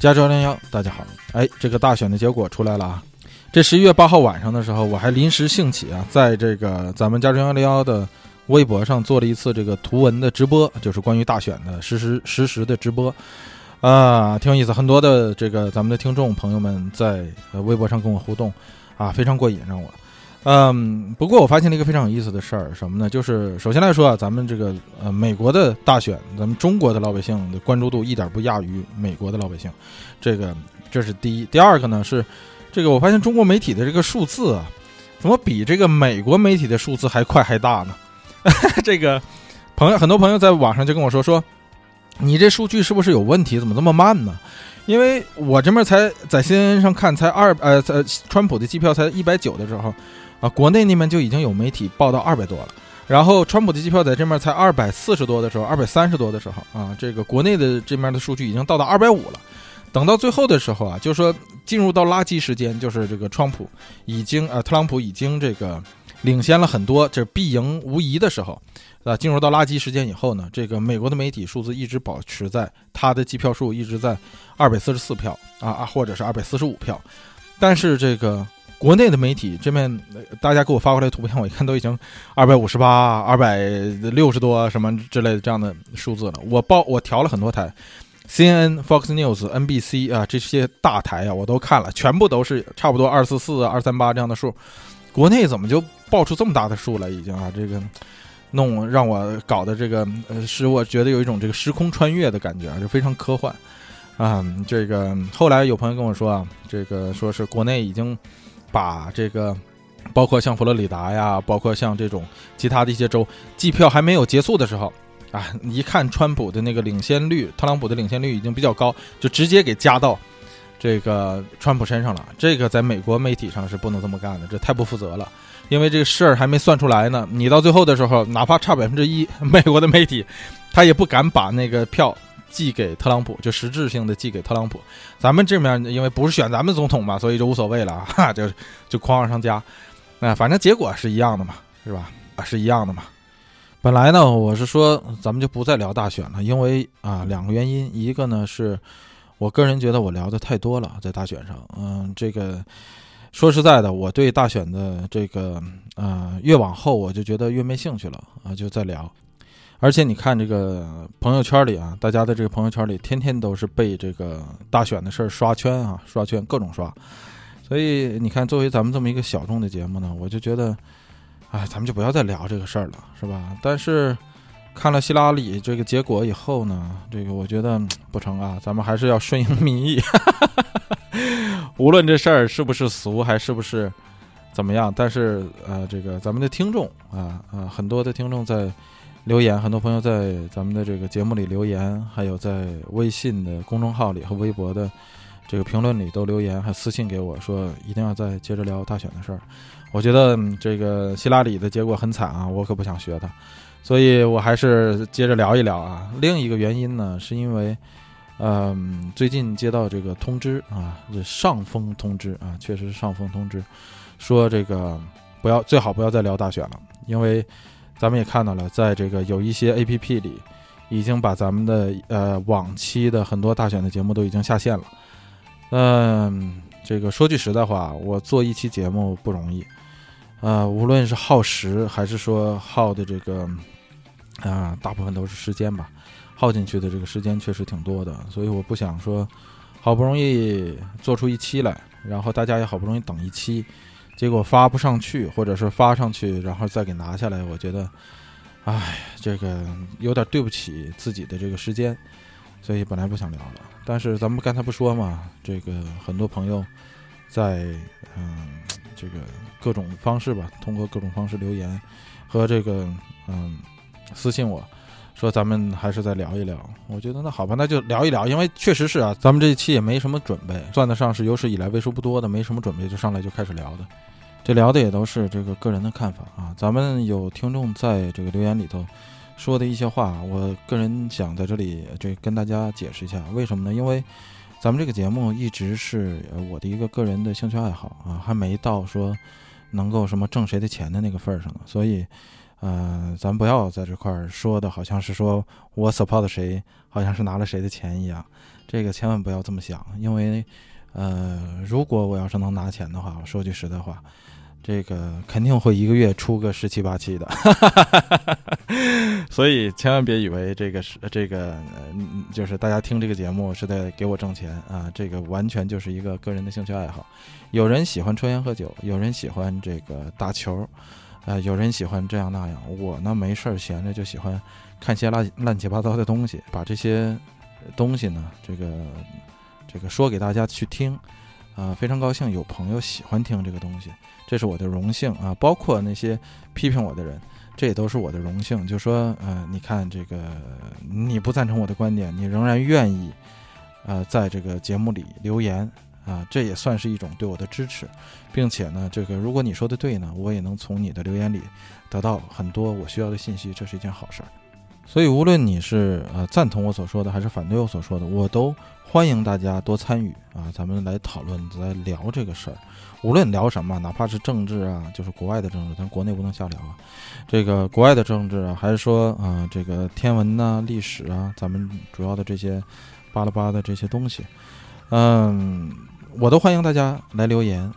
加州零幺，大家好。哎，这个大选的结果出来了啊！这十一月八号晚上的时候，我还临时兴起啊，在这个咱们加州幺零幺的微博上做了一次这个图文的直播，就是关于大选的实时实时的直播，啊，挺有意思。很多的这个咱们的听众朋友们在呃微博上跟我互动，啊，非常过瘾，让我。嗯，不过我发现了一个非常有意思的事儿，什么呢？就是首先来说啊，咱们这个呃美国的大选，咱们中国的老百姓的关注度一点不亚于美国的老百姓，这个这是第一。第二个呢是，这个我发现中国媒体的这个数字啊，怎么比这个美国媒体的数字还快还大呢？这个朋友很多朋友在网上就跟我说说，你这数据是不是有问题？怎么这么慢呢？因为我这边才在 CNN 上看才二呃在川普的机票才一百九的时候。啊，国内那边就已经有媒体报道二百多了，然后川普的机票在这面才二百四十多的时候，二百三十多的时候啊，这个国内的这面的数据已经到达二百五了。等到最后的时候啊，就是说进入到垃圾时间，就是这个川普已经呃特朗普已经这个领先了很多，这必赢无疑的时候，啊，进入到垃圾时间以后呢，这个美国的媒体数字一直保持在他的机票数一直在二百四十四票啊啊，或者是二百四十五票，但是这个。国内的媒体这边，大家给我发过来图片，我一看都已经二百五十八、二百六十多什么之类的这样的数字了。我报我调了很多台，CNN、Fox News、NBC 啊这些大台啊，我都看了，全部都是差不多二四四、二三八这样的数。国内怎么就报出这么大的数了？已经啊，这个弄让我搞的这个呃，使我觉得有一种这个时空穿越的感觉啊，就非常科幻啊。这个后来有朋友跟我说啊，这个说是国内已经。把这个，包括像佛罗里达呀，包括像这种其他的一些州，计票还没有结束的时候，啊，一看川普的那个领先率，特朗普的领先率已经比较高，就直接给加到这个川普身上了。这个在美国媒体上是不能这么干的，这太不负责了。因为这个事儿还没算出来呢，你到最后的时候，哪怕差百分之一，美国的媒体他也不敢把那个票。寄给特朗普，就实质性的寄给特朗普。咱们这面因为不是选咱们总统嘛，所以就无所谓了啊，就就狂往上加。啊，反正结果是一样的嘛，是吧？啊，是一样的嘛。本来呢，我是说咱们就不再聊大选了，因为啊，两个原因。一个呢是我个人觉得我聊的太多了，在大选上。嗯，这个说实在的，我对大选的这个啊，越往后我就觉得越没兴趣了啊，就再聊。而且你看这个朋友圈里啊，大家的这个朋友圈里，天天都是被这个大选的事儿刷圈啊，刷圈各种刷。所以你看，作为咱们这么一个小众的节目呢，我就觉得，哎，咱们就不要再聊这个事儿了，是吧？但是看了希拉里这个结果以后呢，这个我觉得不成啊，咱们还是要顺应民意，无论这事儿是不是俗，还是不是怎么样，但是呃，这个咱们的听众啊啊，很多的听众在。留言，很多朋友在咱们的这个节目里留言，还有在微信的公众号里和微博的这个评论里都留言，还私信给我说一定要再接着聊大选的事儿。我觉得这个希拉里的结果很惨啊，我可不想学他，所以我还是接着聊一聊啊。另一个原因呢，是因为，嗯，最近接到这个通知啊，这上峰通知啊，确实是上峰通知，说这个不要最好不要再聊大选了，因为。咱们也看到了，在这个有一些 A P P 里，已经把咱们的呃往期的很多大选的节目都已经下线了。嗯，这个说句实在话，我做一期节目不容易，啊，无论是耗时还是说耗的这个啊，大部分都是时间吧，耗进去的这个时间确实挺多的，所以我不想说，好不容易做出一期来，然后大家也好不容易等一期。结果发不上去，或者是发上去，然后再给拿下来，我觉得，哎，这个有点对不起自己的这个时间，所以本来不想聊了。但是咱们刚才不说嘛，这个很多朋友在嗯，这个各种方式吧，通过各种方式留言和这个嗯私信我说，咱们还是再聊一聊。我觉得那好吧，那就聊一聊，因为确实是啊，咱们这一期也没什么准备，算得上是有史以来为数不多的没什么准备就上来就开始聊的。这聊的也都是这个个人的看法啊，咱们有听众在这个留言里头说的一些话，我个人想在这里这跟大家解释一下，为什么呢？因为咱们这个节目一直是我的一个个人的兴趣爱好啊，还没到说能够什么挣谁的钱的那个份儿上呢，所以呃，咱不要在这块儿说的好像是说我 support 谁，好像是拿了谁的钱一样，这个千万不要这么想，因为，呃，如果我要是能拿钱的话，我说句实在话，这个肯定会一个月出个十七八期的，所以千万别以为这个是这个，就是大家听这个节目是在给我挣钱啊，这个完全就是一个个人的兴趣爱好，有人喜欢抽烟喝酒，有人喜欢这个打球。呃，有人喜欢这样那样，我呢没事儿闲着就喜欢看些乱乱七八糟的东西，把这些东西呢，这个这个说给大家去听，啊，非常高兴有朋友喜欢听这个东西，这是我的荣幸啊。包括那些批评我的人，这也都是我的荣幸。就说，呃，你看这个，你不赞成我的观点，你仍然愿意，呃，在这个节目里留言。啊，这也算是一种对我的支持，并且呢，这个如果你说的对呢，我也能从你的留言里得到很多我需要的信息，这是一件好事儿。所以无论你是呃赞同我所说的，还是反对我所说的，我都欢迎大家多参与啊，咱们来讨论，来聊这个事儿。无论聊什么，哪怕是政治啊，就是国外的政治，咱国内不能瞎聊啊。这个国外的政治啊，还是说啊，这个天文呐、历史啊，咱们主要的这些巴拉巴的这些东西，嗯。我都欢迎大家来留言，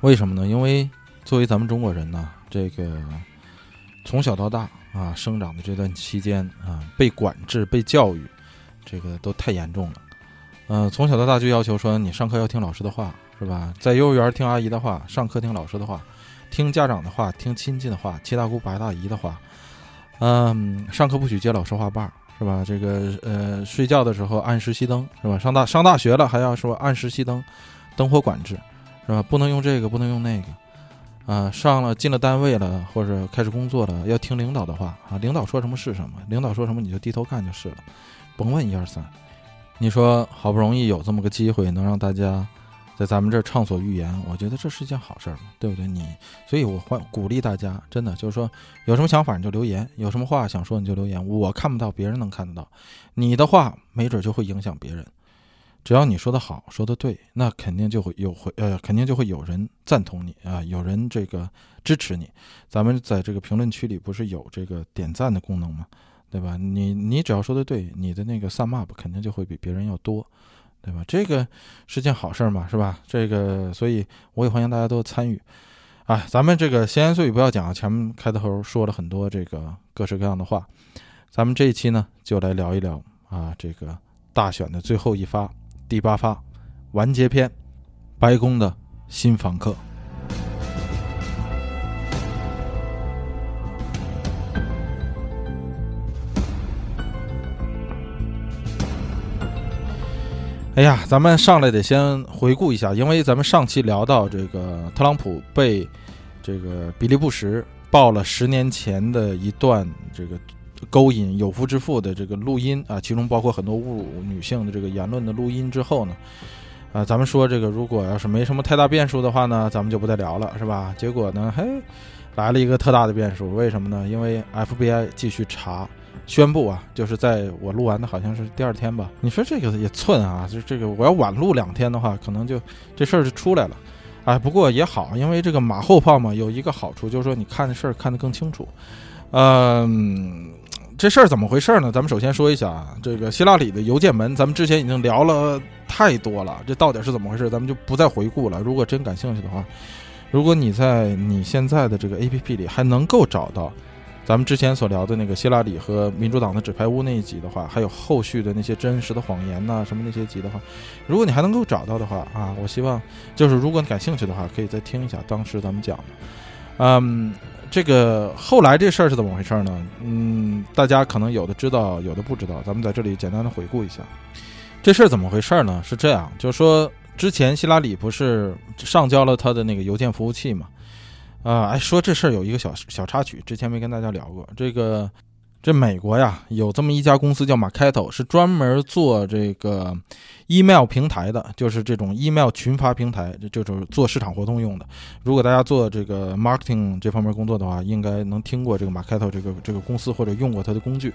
为什么呢？因为作为咱们中国人呢，这个从小到大啊，生长的这段期间啊，被管制、被教育，这个都太严重了。嗯，从小到大就要求说，你上课要听老师的话，是吧？在幼儿园听阿姨的话，上课听老师的话，听家长的话，听亲戚的话，七大姑八大姨的话。嗯，上课不许接老师话把。是吧？这个呃，睡觉的时候按时熄灯，是吧？上大上大学了还要说按时熄灯，灯火管制，是吧？不能用这个，不能用那个，啊，上了进了单位了或者开始工作了，要听领导的话啊，领导说什么是什么，领导说什么你就低头干就是了，甭问一二三。你说好不容易有这么个机会，能让大家。在咱们这儿畅所欲言，我觉得这是一件好事儿，对不对？你，所以我欢鼓励大家，真的就是说，有什么想法你就留言，有什么话想说你就留言。我看不到，别人能看得到，你的话没准就会影响别人。只要你说的好，说的对，那肯定就会有回，呃，肯定就会有人赞同你啊，有人这个支持你。咱们在这个评论区里不是有这个点赞的功能吗？对吧？你你只要说的对，你的那个 sum up 肯定就会比别人要多。对吧？这个是件好事嘛，是吧？这个，所以我也欢迎大家都参与。啊，咱们这个闲言碎语不要讲啊，前面开头说了很多这个各式各样的话，咱们这一期呢就来聊一聊啊，这个大选的最后一发，第八发完结篇，白宫的新访客。哎呀，咱们上来得先回顾一下，因为咱们上期聊到这个特朗普被这个比利布什爆了十年前的一段这个勾引有夫之妇的这个录音啊，其中包括很多侮辱女性的这个言论的录音之后呢，啊，咱们说这个如果要是没什么太大变数的话呢，咱们就不再聊了，是吧？结果呢，嘿，来了一个特大的变数，为什么呢？因为 FBI 继续查。宣布啊，就是在我录完的好像是第二天吧。你说这个也寸啊，就这个我要晚录两天的话，可能就这事儿就出来了。哎，不过也好，因为这个马后炮嘛，有一个好处就是说你看的事儿看得更清楚。嗯，这事儿怎么回事呢？咱们首先说一下啊，这个希拉里的邮件门，咱们之前已经聊了太多了，这到底是怎么回事？咱们就不再回顾了。如果真感兴趣的话，如果你在你现在的这个 APP 里还能够找到。咱们之前所聊的那个希拉里和民主党的纸牌屋那一集的话，还有后续的那些真实的谎言呐，什么那些集的话，如果你还能够找到的话啊，我希望就是如果你感兴趣的话，可以再听一下当时咱们讲的。嗯，这个后来这事儿是怎么回事呢？嗯，大家可能有的知道，有的不知道，咱们在这里简单的回顾一下，这事儿怎么回事呢？是这样，就是说之前希拉里不是上交了他的那个邮件服务器嘛？啊，哎，说这事儿有一个小小插曲，之前没跟大家聊过。这个，这美国呀，有这么一家公司叫马开头，是专门做这个 email 平台的，就是这种 email 群发平台，这就是做市场活动用的。如果大家做这个 marketing 这方面工作的话，应该能听过这个马开头这个这个公司，或者用过它的工具。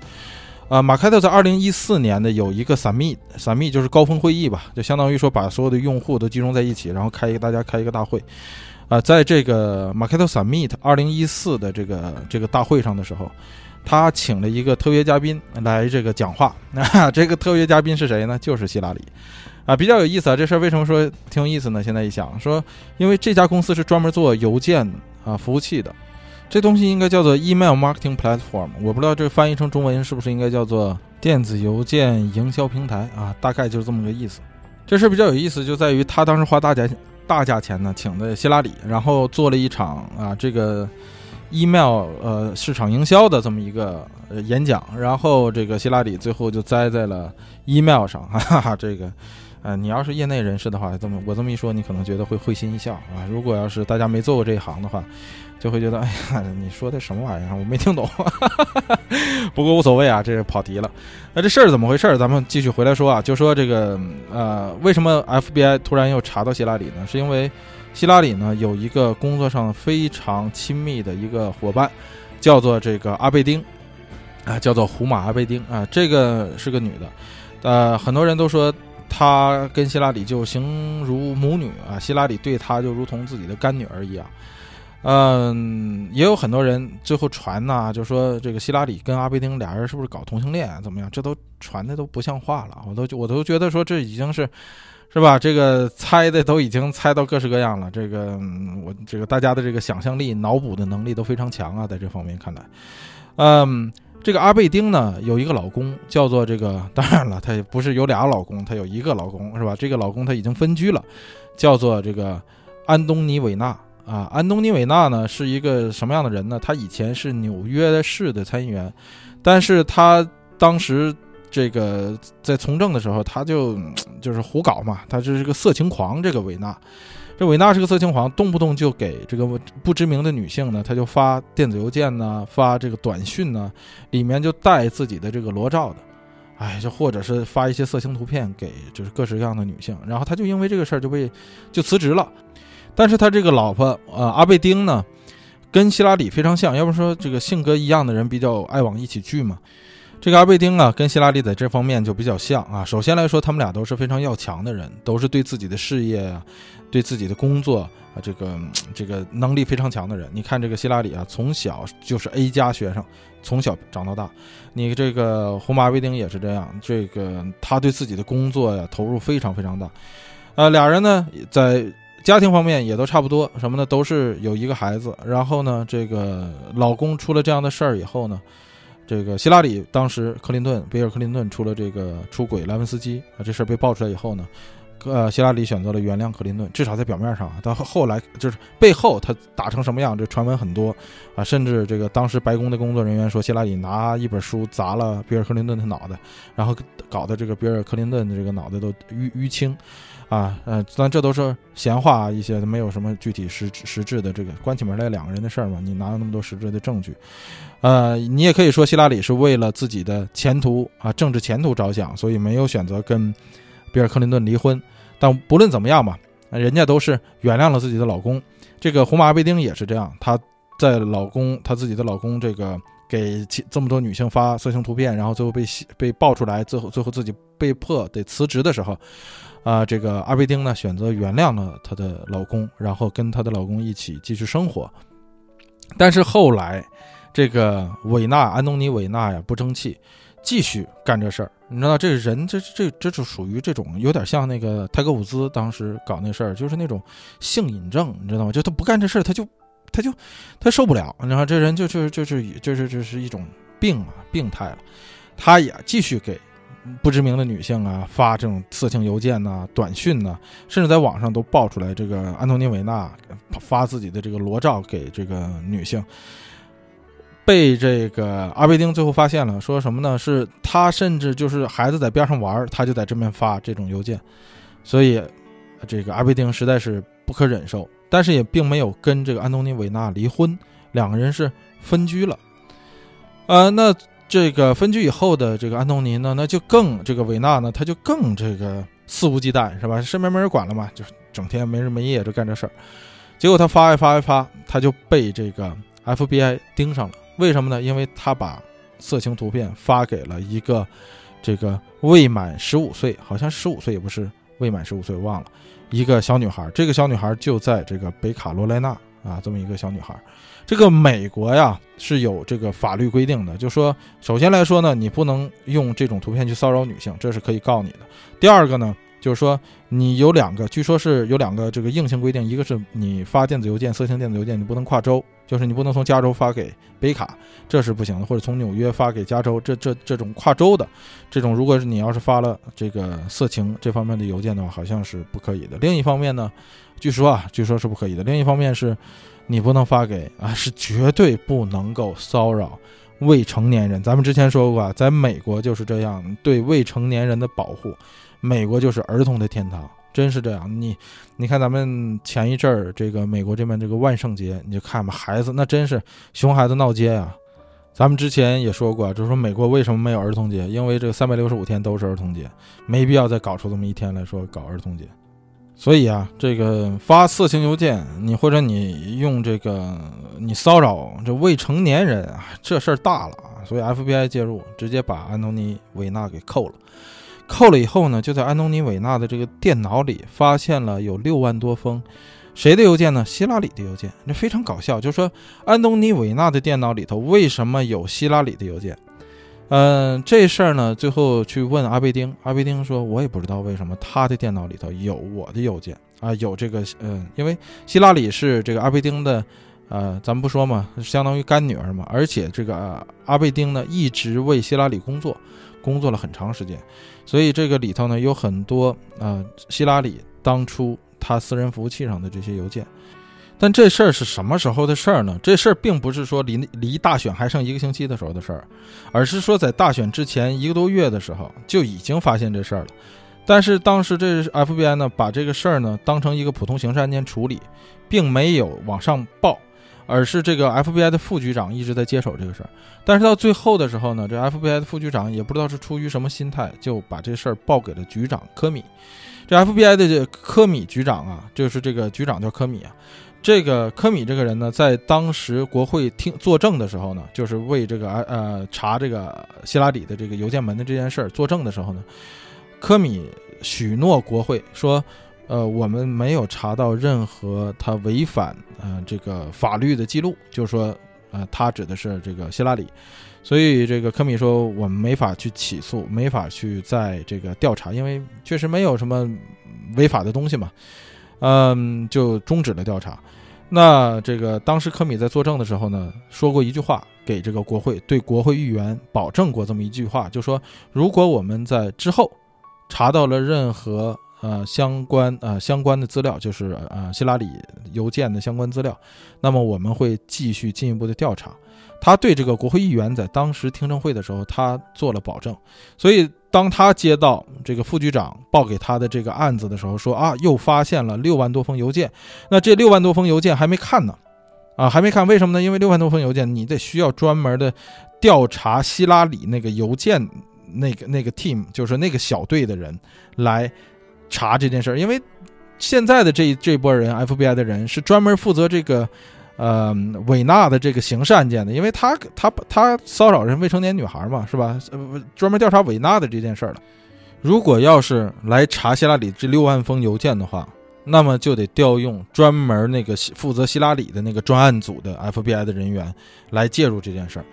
啊，马开头在二零一四年的有一个 summit，summit 就是高峰会议吧，就相当于说把所有的用户都集中在一起，然后开一个大家开一个大会。啊，在这个 Market Summit 二零一四的这个这个大会上的时候，他请了一个特约嘉宾来这个讲话。那 这个特约嘉宾是谁呢？就是希拉里。啊，比较有意思啊！这事儿为什么说挺有意思呢？现在一想，说因为这家公司是专门做邮件啊服务器的，这东西应该叫做 Email Marketing Platform。我不知道这翻译成中文是不是应该叫做电子邮件营销平台啊？大概就是这么个意思。这事儿比较有意思，就在于他当时花大价钱大价钱呢，请的希拉里，然后做了一场啊这个 email 呃市场营销的这么一个呃演讲，然后这个希拉里最后就栽在了 email 上，哈哈，这个。呃，你要是业内人士的话，这么我这么一说，你可能觉得会会心一笑啊。如果要是大家没做过这一行的话，就会觉得，哎呀，你说的什么玩意儿？我没听懂。不过无所谓啊，这是跑题了。那这事儿怎么回事？咱们继续回来说啊，就说这个呃，为什么 FBI 突然又查到希拉里呢？是因为希拉里呢有一个工作上非常亲密的一个伙伴，叫做这个阿贝丁啊，叫做胡马阿贝丁啊，这个是个女的。呃，很多人都说。他跟希拉里就形如母女啊，希拉里对他就如同自己的干女儿一样。嗯，也有很多人最后传呐，就说这个希拉里跟阿贝丁俩人是不是搞同性恋啊？怎么样？这都传的都不像话了，我都我都觉得说这已经是，是吧？这个猜的都已经猜到各式各样了。这个我这个大家的这个想象力、脑补的能力都非常强啊，在这方面看来，嗯。这个阿贝丁呢，有一个老公，叫做这个。当然了，她也不是有俩老公，她有一个老公，是吧？这个老公他已经分居了，叫做这个安东尼·韦纳啊。安东尼·韦纳呢，是一个什么样的人呢？他以前是纽约市的参议员，但是他当时这个在从政的时候，他就就是胡搞嘛，他就是个色情狂。这个韦纳。这维纳是个色情狂，动不动就给这个不知名的女性呢，他就发电子邮件呢，发这个短信呢，里面就带自己的这个裸照的，哎，就或者是发一些色情图片给就是各式各样的女性，然后他就因为这个事儿就被就辞职了。但是他这个老婆呃阿贝丁呢，跟希拉里非常像，要不说这个性格一样的人比较爱往一起聚嘛。这个阿贝丁啊，跟希拉里在这方面就比较像啊。首先来说，他们俩都是非常要强的人，都是对自己的事业啊，对自己的工作啊，这个这个能力非常强的人。你看这个希拉里啊，从小就是 A 加学生，从小长到大。你这个胡马阿贝丁也是这样，这个他对自己的工作呀投入非常非常大。呃，俩人呢在家庭方面也都差不多，什么呢？都是有一个孩子。然后呢，这个老公出了这样的事儿以后呢。这个希拉里当时，克林顿，比尔·克林顿出了这个出轨莱文斯基啊，这事儿被爆出来以后呢，呃，希拉里选择了原谅克林顿，至少在表面上啊，到后来就是背后他打成什么样，这传闻很多啊，甚至这个当时白宫的工作人员说，希拉里拿一本书砸了比尔·克林顿的脑袋，然后搞得这个比尔·克林顿的这个脑袋都淤淤青。啊，呃，但这都是闲话，一些没有什么具体实实质的这个关起门来两个人的事儿嘛。你哪有那么多实质的证据？呃，你也可以说希拉里是为了自己的前途啊，政治前途着想，所以没有选择跟比尔·克林顿离婚。但不论怎么样吧，人家都是原谅了自己的老公。这个胡马·贝丁也是这样，她在老公她自己的老公这个给这么多女性发色情图片，然后最后被被爆出来，最后最后自己被迫得辞职的时候。啊，这个阿贝丁呢选择原谅了她的老公，然后跟她的老公一起继续生活。但是后来，这个韦纳安东尼韦纳呀不争气，继续干这事儿。你知道，这人这这这就属于这种有点像那个泰戈伍兹当时搞那事儿，就是那种性瘾症，你知道吗？就他不干这事儿，他就他就他受不了。你知道，这人就就就是就是就是一种病啊，病态了。他也继续给。不知名的女性啊，发这种色情邮件呐、短讯呐，甚至在网上都爆出来，这个安东尼维纳发自己的这个裸照给这个女性，被这个阿贝丁最后发现了，说什么呢？是他甚至就是孩子在边上玩，他就在这边发这种邮件，所以这个阿贝丁实在是不可忍受，但是也并没有跟这个安东尼维纳离婚，两个人是分居了，呃，那。这个分居以后的这个安东尼呢，那就更这个维纳呢，他就更这个肆无忌惮，是吧？身边没人管了嘛，就整天没日没夜就干这事儿。结果他发一发一发，他就被这个 FBI 盯上了。为什么呢？因为他把色情图片发给了一个这个未满十五岁，好像十五岁也不是未满十五岁，忘了一个小女孩，这个小女孩就在这个北卡罗来纳啊，这么一个小女孩。这个美国呀是有这个法律规定的，就说首先来说呢，你不能用这种图片去骚扰女性，这是可以告你的。第二个呢，就是说你有两个，据说是有两个这个硬性规定，一个是你发电子邮件、色情电子邮件，你不能跨州，就是你不能从加州发给北卡，这是不行的，或者从纽约发给加州，这这这种跨州的这种，如果是你要是发了这个色情这方面的邮件的话，好像是不可以的。另一方面呢，据说啊，据说是不可以的。另一方面是。你不能发给啊，是绝对不能够骚扰未成年人。咱们之前说过啊，在美国就是这样，对未成年人的保护，美国就是儿童的天堂，真是这样。你，你看咱们前一阵儿这个美国这边这个万圣节，你就看吧，孩子那真是熊孩子闹街呀。咱们之前也说过，就是说美国为什么没有儿童节？因为这三百六十五天都是儿童节，没必要再搞出这么一天来说搞儿童节。所以啊，这个发色情邮件，你或者你用这个你骚扰这未成年人啊，这事儿大了啊！所以 FBI 介入，直接把安东尼·韦纳给扣了。扣了以后呢，就在安东尼·韦纳的这个电脑里发现了有六万多封谁的邮件呢？希拉里的邮件。这非常搞笑，就是说安东尼·韦纳的电脑里头为什么有希拉里的邮件？嗯，这事儿呢，最后去问阿贝丁，阿贝丁说：“我也不知道为什么他的电脑里头有我的邮件啊，有这个，嗯，因为希拉里是这个阿贝丁的，呃，咱们不说嘛，相当于干女儿嘛，而且这个阿贝丁呢一直为希拉里工作，工作了很长时间，所以这个里头呢有很多啊，希拉里当初他私人服务器上的这些邮件。”但这事儿是什么时候的事儿呢？这事儿并不是说离离大选还剩一个星期的时候的事儿，而是说在大选之前一个多月的时候就已经发现这事儿了。但是当时这 FBI 呢把这个事儿呢当成一个普通刑事案件处理，并没有往上报，而是这个 FBI 的副局长一直在接手这个事儿。但是到最后的时候呢，这 FBI 的副局长也不知道是出于什么心态，就把这事儿报给了局长科米。这 FBI 的这科米局长啊，就是这个局长叫科米啊。这个科米这个人呢，在当时国会听作证的时候呢，就是为这个呃查这个希拉里的这个邮件门的这件事儿作证的时候呢，科米许诺国会说，呃，我们没有查到任何他违反呃这个法律的记录，就是说，呃，他指的是这个希拉里，所以这个科米说，我们没法去起诉，没法去在这个调查，因为确实没有什么违法的东西嘛。嗯，就终止了调查。那这个当时科米在作证的时候呢，说过一句话给这个国会，对国会议员保证过这么一句话，就说如果我们在之后查到了任何呃相关呃相关的资料，就是呃希拉里邮件的相关资料，那么我们会继续进一步的调查。他对这个国会议员在当时听证会的时候，他做了保证，所以。当他接到这个副局长报给他的这个案子的时候，说啊，又发现了六万多封邮件。那这六万多封邮件还没看呢，啊，还没看。为什么呢？因为六万多封邮件，你得需要专门的调查希拉里那个邮件那个那个 team，就是那个小队的人来查这件事儿。因为现在的这这波人，FBI 的人是专门负责这个。呃，韦纳的这个刑事案件的，因为他他他骚扰人未成年女孩嘛，是吧？呃，专门调查韦纳的这件事儿了。如果要是来查希拉里这六万封邮件的话，那么就得调用专门那个负责希拉里的那个专案组的 FBI 的人员来介入这件事儿。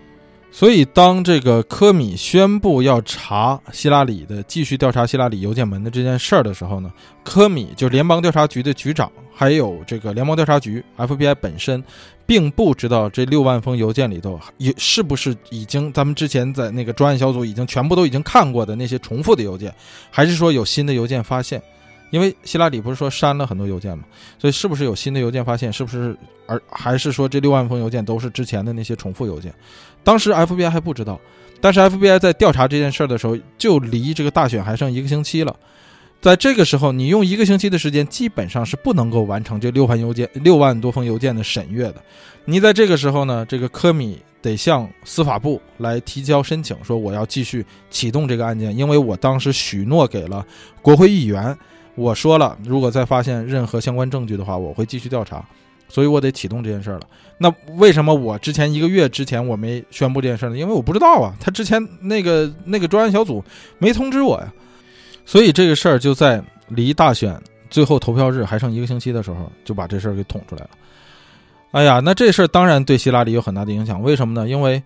所以，当这个科米宣布要查希拉里的，继续调查希拉里邮件门的这件事儿的时候呢，科米就联邦调查局的局长，还有这个联邦调查局 FBI 本身，并不知道这六万封邮件里头也是不是已经咱们之前在那个专案小组已经全部都已经看过的那些重复的邮件，还是说有新的邮件发现？因为希拉里不是说删了很多邮件嘛，所以是不是有新的邮件发现？是不是而还是说这六万封邮件都是之前的那些重复邮件？当时 FBI 还不知道，但是 FBI 在调查这件事儿的时候，就离这个大选还剩一个星期了。在这个时候，你用一个星期的时间，基本上是不能够完成这六万邮件、六万多封邮件的审阅的。你在这个时候呢，这个科米得向司法部来提交申请，说我要继续启动这个案件，因为我当时许诺给了国会议员。我说了，如果再发现任何相关证据的话，我会继续调查，所以我得启动这件事儿了。那为什么我之前一个月之前我没宣布这件事呢？因为我不知道啊，他之前那个那个专案小组没通知我呀。所以这个事儿就在离大选最后投票日还剩一个星期的时候，就把这事儿给捅出来了。哎呀，那这事儿当然对希拉里有很大的影响。为什么呢？因为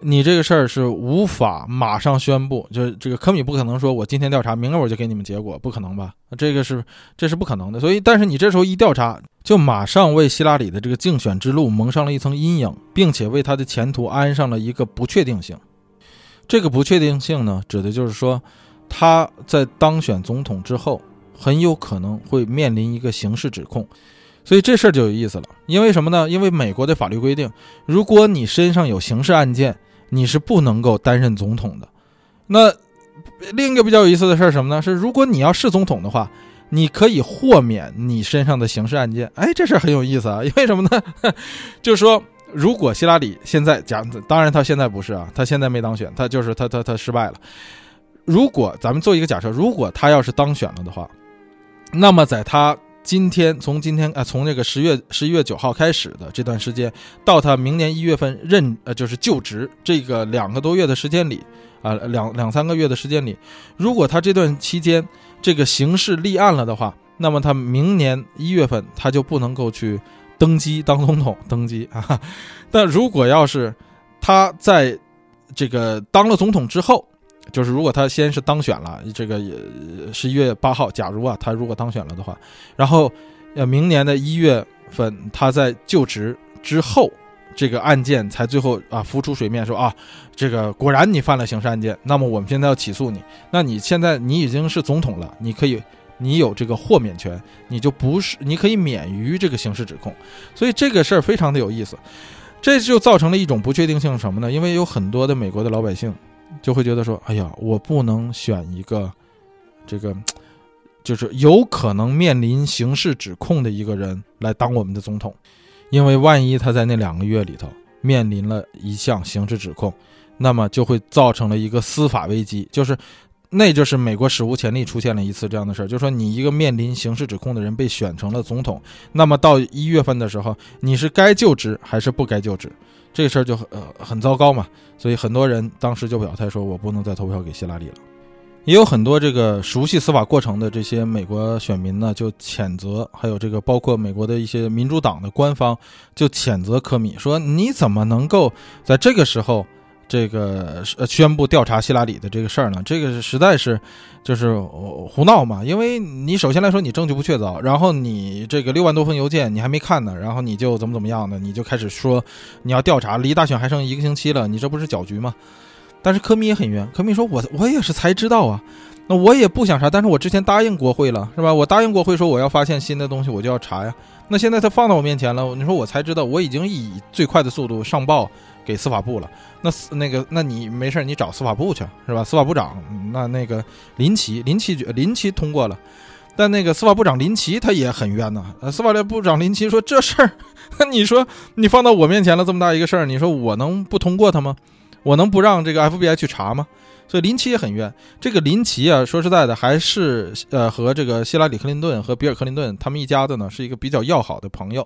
你这个事儿是无法马上宣布，就这个科米不可能说我今天调查，明儿我就给你们结果，不可能吧？这个是这是不可能的。所以，但是你这时候一调查，就马上为希拉里的这个竞选之路蒙上了一层阴影，并且为他的前途安上了一个不确定性。这个不确定性呢，指的就是说他在当选总统之后，很有可能会面临一个刑事指控。所以这事儿就有意思了，因为什么呢？因为美国的法律规定，如果你身上有刑事案件，你是不能够担任总统的。那另一个比较有意思的事儿什么呢？是如果你要是总统的话，你可以豁免你身上的刑事案件。哎，这事儿很有意思啊！因为什么呢？就是说，如果希拉里现在讲，当然他现在不是啊，他现在没当选，他就是他他他失败了。如果咱们做一个假设，如果他要是当选了的话，那么在他今天从今天啊，从这个十月十一月九号开始的这段时间，到他明年一月份任呃就是就职这个两个多月的时间里啊，两两三个月的时间里，如果他这段期间这个刑事立案了的话，那么他明年一月份他就不能够去登基当总统登基 啊。但如果要是他在这个当了总统之后，就是如果他先是当选了，这个十一月八号，假如啊他如果当选了的话，然后呃明年的一月份他在就职之后，这个案件才最后啊浮出水面，说啊这个果然你犯了刑事案件，那么我们现在要起诉你，那你现在你已经是总统了，你可以你有这个豁免权，你就不是你可以免于这个刑事指控，所以这个事儿非常的有意思，这就造成了一种不确定性什么呢？因为有很多的美国的老百姓。就会觉得说，哎呀，我不能选一个，这个就是有可能面临刑事指控的一个人来当我们的总统，因为万一他在那两个月里头面临了一项刑事指控，那么就会造成了一个司法危机，就是那就是美国史无前例出现了一次这样的事儿，就是说你一个面临刑事指控的人被选成了总统，那么到一月份的时候，你是该就职还是不该就职？这事儿就很呃很糟糕嘛，所以很多人当时就表态说，我不能再投票给希拉里了。也有很多这个熟悉司法过程的这些美国选民呢，就谴责，还有这个包括美国的一些民主党的官方就谴责科米，说你怎么能够在这个时候。这个宣布调查希拉里的这个事儿呢，这个实在是就是胡闹嘛。因为你首先来说你证据不确凿，然后你这个六万多封邮件你还没看呢，然后你就怎么怎么样的，你就开始说你要调查，离大选还剩一个星期了，你这不是搅局吗？但是科米也很冤，科米说我我也是才知道啊，那我也不想查，但是我之前答应国会了，是吧？我答应国会说我要发现新的东西我就要查呀。那现在他放到我面前了，你说我才知道，我已经以最快的速度上报。给司法部了，那司那个，那你没事你找司法部去是吧？司法部长，那那个林奇，林奇林奇通过了，但那个司法部长林奇他也很冤呐。呃，司法部长林奇说这事儿，你说你放到我面前了这么大一个事儿，你说我能不通过他吗？我能不让这个 FBI 去查吗？所以林奇也很冤。这个林奇啊，说实在的，还是呃和这个希拉里克林顿和比尔克林顿他们一家子呢是一个比较要好的朋友。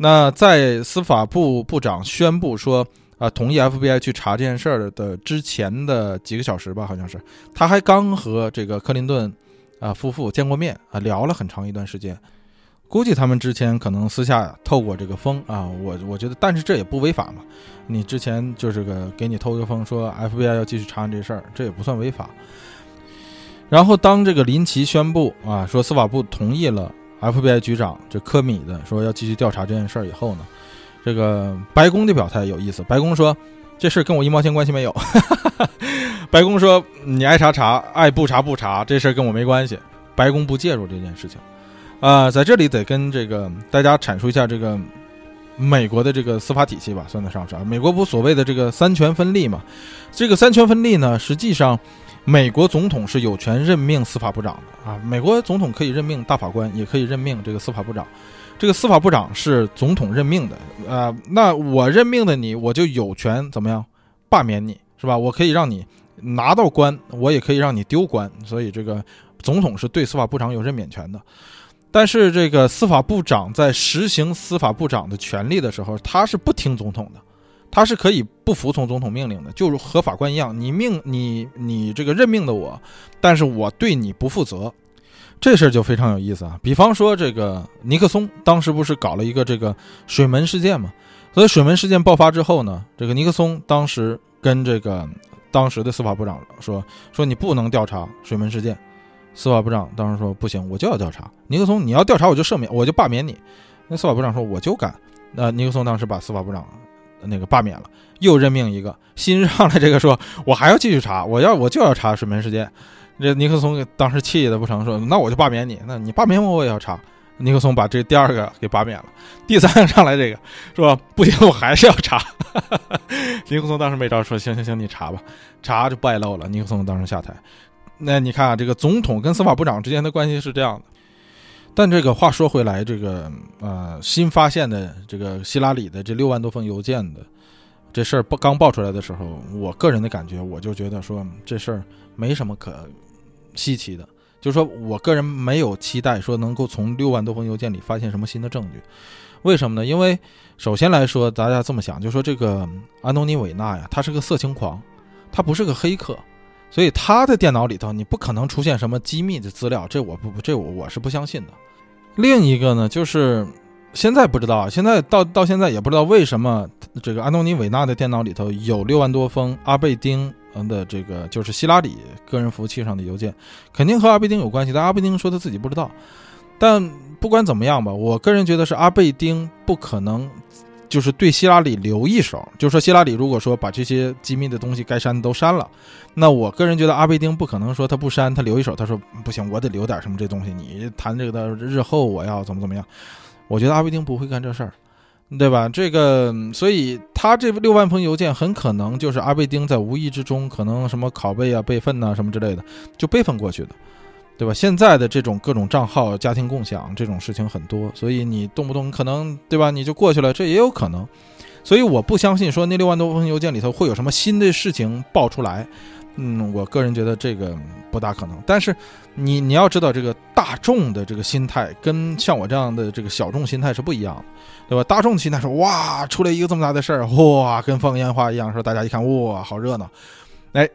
那在司法部部长宣布说啊同意 FBI 去查这件事儿的之前的几个小时吧，好像是他还刚和这个克林顿啊夫妇见过面啊，聊了很长一段时间。估计他们之前可能私下透过这个风啊，我我觉得，但是这也不违法嘛。你之前就是个给你透个风，说 FBI 要继续查这事儿，这也不算违法。然后当这个林奇宣布啊说司法部同意了。FBI 局长这科米的说要继续调查这件事儿以后呢，这个白宫的表态有意思。白宫说这事跟我一毛钱关系没有。白宫说你爱查查，爱不查不查，这事跟我没关系。白宫不介入这件事情。啊，在这里得跟这个大家阐述一下这个美国的这个司法体系吧，算得上是啊。美国不所谓的这个三权分立嘛？这个三权分立呢，实际上。美国总统是有权任命司法部长的啊，美国总统可以任命大法官，也可以任命这个司法部长。这个司法部长是总统任命的，呃，那我任命的你，我就有权怎么样罢免你，是吧？我可以让你拿到官，我也可以让你丢官。所以这个总统是对司法部长有任免权的。但是这个司法部长在实行司法部长的权利的时候，他是不听总统的。他是可以不服从总统命令的，就和法官一样，你命你你这个任命的我，但是我对你不负责。这事儿就非常有意思啊。比方说，这个尼克松当时不是搞了一个这个水门事件嘛？所以水门事件爆发之后呢，这个尼克松当时跟这个当时的司法部长说：“说你不能调查水门事件。”司法部长当时说：“不行，我就要调查。”尼克松，你要调查我就赦免，我就罢免你。那司法部长说：“我就敢。”那尼克松当时把司法部长那个罢免了，又任命一个新上来这个说：“我还要继续查，我要我就要查水门事件。”这尼克松当时气的不成，说：“那我就罢免你，那你罢免我，我也要查。”尼克松把这第二个给罢免了，第三个上来这个说：“不行，我还是要查。”尼克松当时没招，说：“行行行，你查吧，查就败露了。”尼克松当时下台。那你看啊，这个总统跟司法部长之间的关系是这样的。但这个话说回来，这个呃新发现的这个希拉里的这六万多封邮件的这事儿不刚爆出来的时候，我个人的感觉，我就觉得说这事儿没什么可稀奇的。就是说我个人没有期待说能够从六万多封邮件里发现什么新的证据，为什么呢？因为首先来说，大家这么想，就说这个安东尼·韦纳呀，他是个色情狂，他不是个黑客，所以他的电脑里头你不可能出现什么机密的资料，这我不这我我是不相信的。另一个呢，就是现在不知道，现在到到现在也不知道为什么这个安东尼·韦纳的电脑里头有六万多封阿贝丁。的这个就是希拉里个人服务器上的邮件，肯定和阿贝丁有关系。但阿贝丁说他自己不知道。但不管怎么样吧，我个人觉得是阿贝丁不可能就是对希拉里留一手。就说希拉里如果说把这些机密的东西该删的都删了，那我个人觉得阿贝丁不可能说他不删，他留一手。他说不行，我得留点什么这东西。你谈这个的日后我要怎么怎么样？我觉得阿贝丁不会干这事儿。对吧？这个，所以他这六万封邮件很可能就是阿贝丁在无意之中，可能什么拷贝啊、备份呐什么之类的，就备份过去的，对吧？现在的这种各种账号、家庭共享这种事情很多，所以你动不动可能，对吧？你就过去了，这也有可能。所以我不相信说那六万多封邮件里头会有什么新的事情爆出来。嗯，我个人觉得这个不大可能。但是你你要知道，这个大众的这个心态跟像我这样的这个小众心态是不一样的，对吧？大众心态说哇，出来一个这么大的事儿，哇，跟放烟花一样，说大家一看哇，好热闹。哎，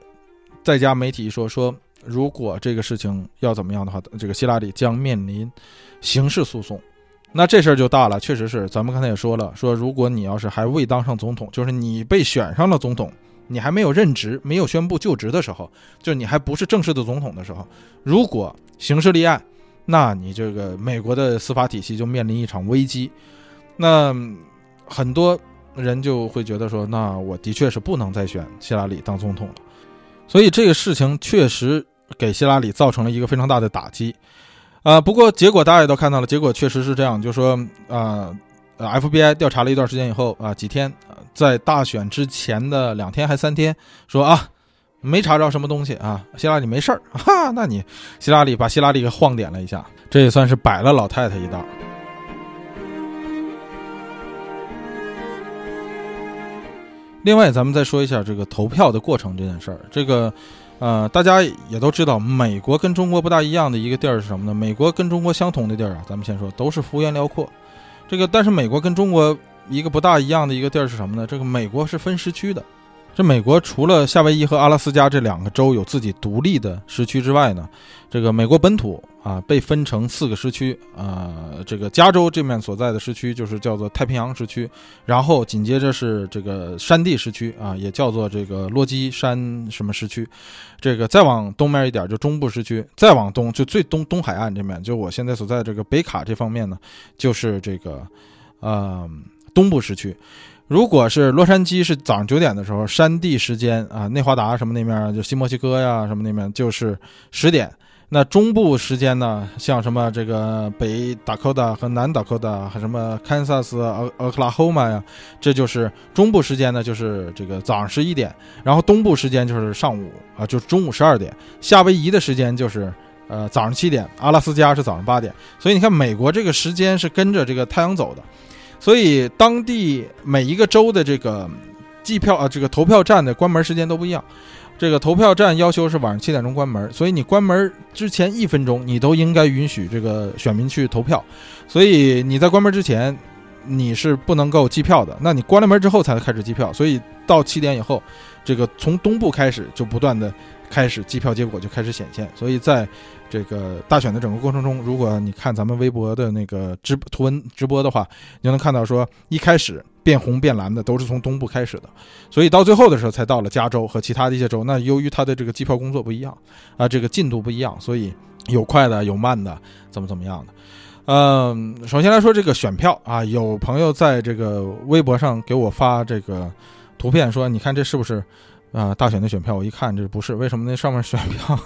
再加媒体说说，如果这个事情要怎么样的话，这个希拉里将面临刑事诉讼，那这事儿就大了。确实是，咱们刚才也说了，说如果你要是还未当上总统，就是你被选上了总统。你还没有任职、没有宣布就职的时候，就你还不是正式的总统的时候，如果刑事立案，那你这个美国的司法体系就面临一场危机。那很多人就会觉得说，那我的确是不能再选希拉里当总统了。所以这个事情确实给希拉里造成了一个非常大的打击。啊，不过结果大家也都看到了，结果确实是这样，就说啊。呃，FBI 调查了一段时间以后啊，几天，在大选之前的两天还三天，说啊，没查着什么东西啊，希拉里没事儿，哈，那你希拉里把希拉里给晃点了一下，这也算是摆了老太太一道。另外，咱们再说一下这个投票的过程这件事儿，这个，呃，大家也都知道，美国跟中国不大一样的一个地儿是什么呢？美国跟中国相同的地儿啊，咱们先说，都是幅员辽阔。这个，但是美国跟中国一个不大一样的一个地儿是什么呢？这个美国是分时区的。这美国除了夏威夷和阿拉斯加这两个州有自己独立的时区之外呢，这个美国本土啊被分成四个时区啊。这个加州这面所在的时区就是叫做太平洋时区，然后紧接着是这个山地时区啊，也叫做这个落基山什么时区。这个再往东面一点就中部时区，再往东就最东东海岸这面，就我现在所在这个北卡这方面呢，就是这个呃东部时区。如果是洛杉矶是早上九点的时候，山地时间啊，内华达什么那面就新墨西哥呀什么那面就是十点。那中部时间呢，像什么这个北达科达和南达科达，和什么堪萨斯、俄俄克拉荷马呀，这就是中部时间呢，就是这个早上十一点。然后东部时间就是上午啊，就是中午十二点。夏威夷的时间就是呃早上七点，阿拉斯加是早上八点。所以你看，美国这个时间是跟着这个太阳走的。所以当地每一个州的这个计票啊，这个投票站的关门时间都不一样。这个投票站要求是晚上七点钟关门，所以你关门之前一分钟，你都应该允许这个选民去投票。所以你在关门之前，你是不能够计票的。那你关了门之后才开始计票。所以到七点以后，这个从东部开始就不断的开始计票结果就开始显现。所以在这个大选的整个过程中，如果你看咱们微博的那个直图文直播的话，你就能看到说，一开始变红变蓝的都是从东部开始的，所以到最后的时候才到了加州和其他的一些州。那由于它的这个计票工作不一样啊，这个进度不一样，所以有快的有慢的，怎么怎么样的。嗯，首先来说这个选票啊，有朋友在这个微博上给我发这个图片，说你看这是不是啊大选的选票？我一看这不是，为什么那上面选票？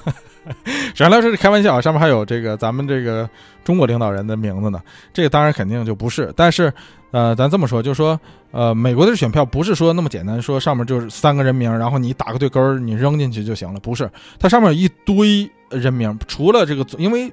原来是开玩笑，上面还有这个咱们这个中国领导人的名字呢。这个当然肯定就不是，但是呃，咱这么说，就是说呃，美国的选票不是说那么简单，说上面就是三个人名，然后你打个对勾儿，你扔进去就行了，不是，它上面有一堆。人名除了这个，因为